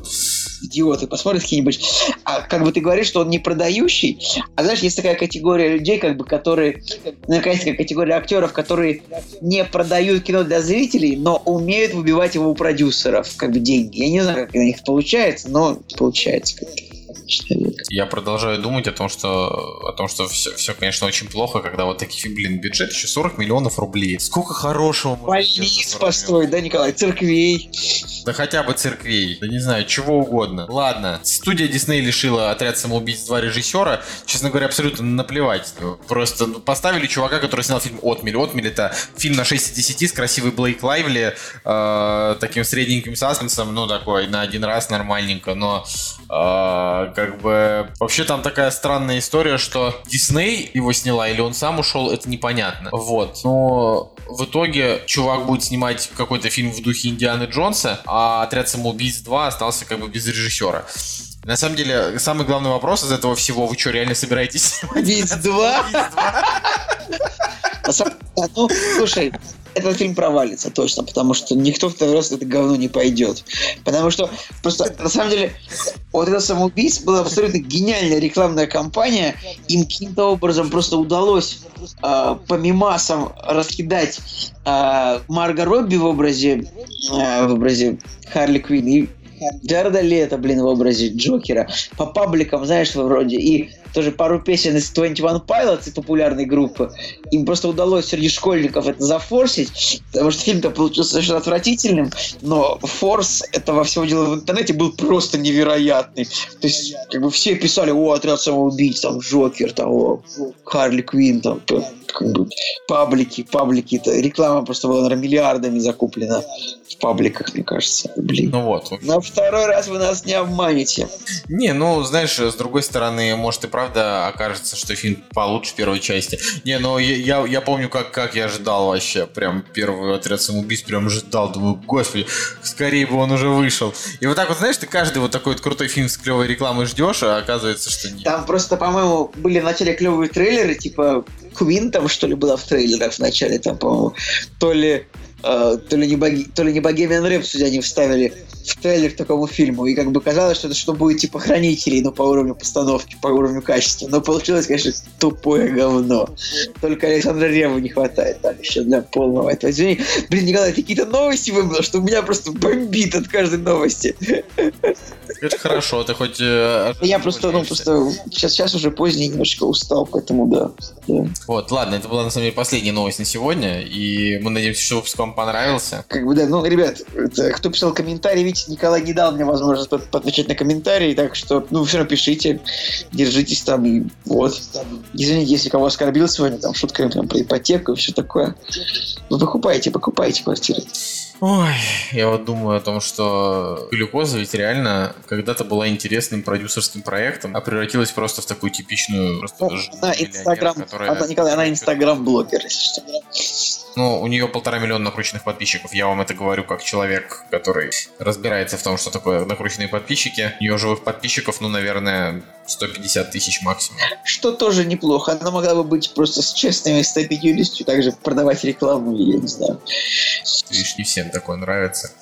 идиоты посмотрят какие-нибудь. А как бы ты говоришь, что он не продающий, а знаешь, есть такая категория людей, как бы, которые, наконец, такая категория актеров, которые не продают кино для зрителей, но умеют выбивать его у продюсеров, как бы деньги. Я не знаю, как у них получается, но получается как-то человек. Я продолжаю думать о том, что о том, что все, все, конечно, очень плохо, когда вот такие, блин, бюджет еще 40 миллионов рублей. Сколько хорошего Больниц 40 построить, да, Николай? Церквей. Да хотя бы церквей, да не знаю, чего угодно. Ладно, студия Дисней лишила отряд самоубийц два режиссера. Честно говоря, абсолютно наплевать. Просто ну, поставили чувака, который снял фильм «Отмель». «Отмель» — это фильм на 6 из 10 с красивой Блейк Лайвли, э, таким средненьким саспенсом, ну такой, на один раз нормальненько, но э, как бы вообще там такая странная история, что Дисней его сняла или он сам ушел, это непонятно. Вот. Но в итоге чувак будет снимать какой-то фильм в духе Индианы Джонса, а отряд самоубийц 2 остался как бы без режиссера. На самом деле, самый главный вопрос из этого всего, вы что, реально собираетесь снимать? Виз 2. На самом деле, Ну, слушай, этот фильм провалится точно, потому что никто второй раз это говно не пойдет. Потому что просто, на самом деле, вот это самоубийство была абсолютно гениальная рекламная кампания. Им каким-то образом просто удалось э, по мимасам раскидать э, Марго Робби в образе, э, в образе Харли Квинн и Джареда Лето, блин, в образе Джокера. По пабликам, знаешь, вроде. И тоже пару песен из 21 Pilots, популярной группы. Им просто удалось среди школьников это зафорсить, потому что фильм-то получился совершенно отвратительным, но форс этого всего дела в интернете был просто невероятный. То есть, как бы все писали, о, отряд самоубийц, там, Джокер, там, о, Харли Квинн, там, как бы, паблики, паблики, это реклама просто была, наверное, миллиардами закуплена в пабликах, мне кажется. Блин. Ну вот. На второй раз вы нас не обманете. Не, ну, знаешь, с другой стороны, может и правда окажется, что фильм получше первой части. Не, ну, я, я, я помню, как, как я ожидал вообще, прям первый отряд самоубийц, прям ожидал, думаю, господи, скорее бы он уже вышел. И вот так вот, знаешь, ты каждый вот такой вот крутой фильм с клевой рекламой ждешь, а оказывается, что нет. Там просто, по-моему, были вначале клевые трейлеры, типа Квин там, что ли, была в трейлерах в начале, там, по-моему, то ли э, то ли не боги, то ли не Богемиан Рэпсоди они вставили в трейлер к такому фильму. И как бы казалось, что это что будет типа хранителей, ну, по уровню постановки, по уровню качества. Но получилось, конечно, тупое говно. Только Александра Реву не хватает там еще для полного этого. Извини, блин, Николай, ты какие-то новости выбрал, что у меня просто бомбит от каждой новости. Это хорошо, ты хоть... э, Я просто, ну, просто сейчас, сейчас уже поздний, немножечко устал, поэтому да. да. Вот, ладно, это была на самом деле последняя новость на сегодня, и мы надеемся, что выпуск вам понравился. Как бы, да, ну, ребят, кто писал комментарий, видите, Николай не дал мне возможность отвечать на комментарии, так что, ну, все равно пишите, держитесь там, и вот. Извините, если кого оскорбил сегодня, там, шутками там, про ипотеку и все такое. Вы покупайте, покупайте квартиры. Ой, я вот думаю о том, что глюкоза ведь реально когда-то была интересным продюсерским проектом, а превратилась просто в такую типичную просто Ну, она инстаграм, которая- она, Николай, она инстаграм-блогер, если что. Ну, у нее полтора миллиона накрученных подписчиков. Я вам это говорю как человек, который разбирается в том, что такое накрученные подписчики. У нее живых подписчиков, ну, наверное, 150 тысяч максимум. Что тоже неплохо. Она могла бы быть просто с честными 150, также продавать рекламу, я не знаю. Видишь, не всем такое нравится.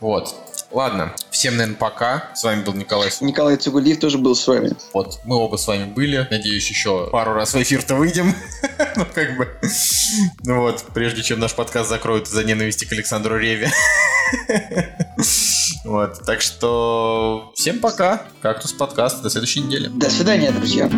Вот. Ладно, всем, наверное, пока. С вами был Николай Николай Цугулиев тоже был с вами. Вот, мы оба с вами были. Надеюсь, еще пару раз в эфир-то выйдем. ну, как бы. Ну вот, прежде чем наш подкаст закроют из-за ненависти к Александру Реве. вот, так что всем пока. Кактус подкаст. До следующей недели. До свидания, друзья.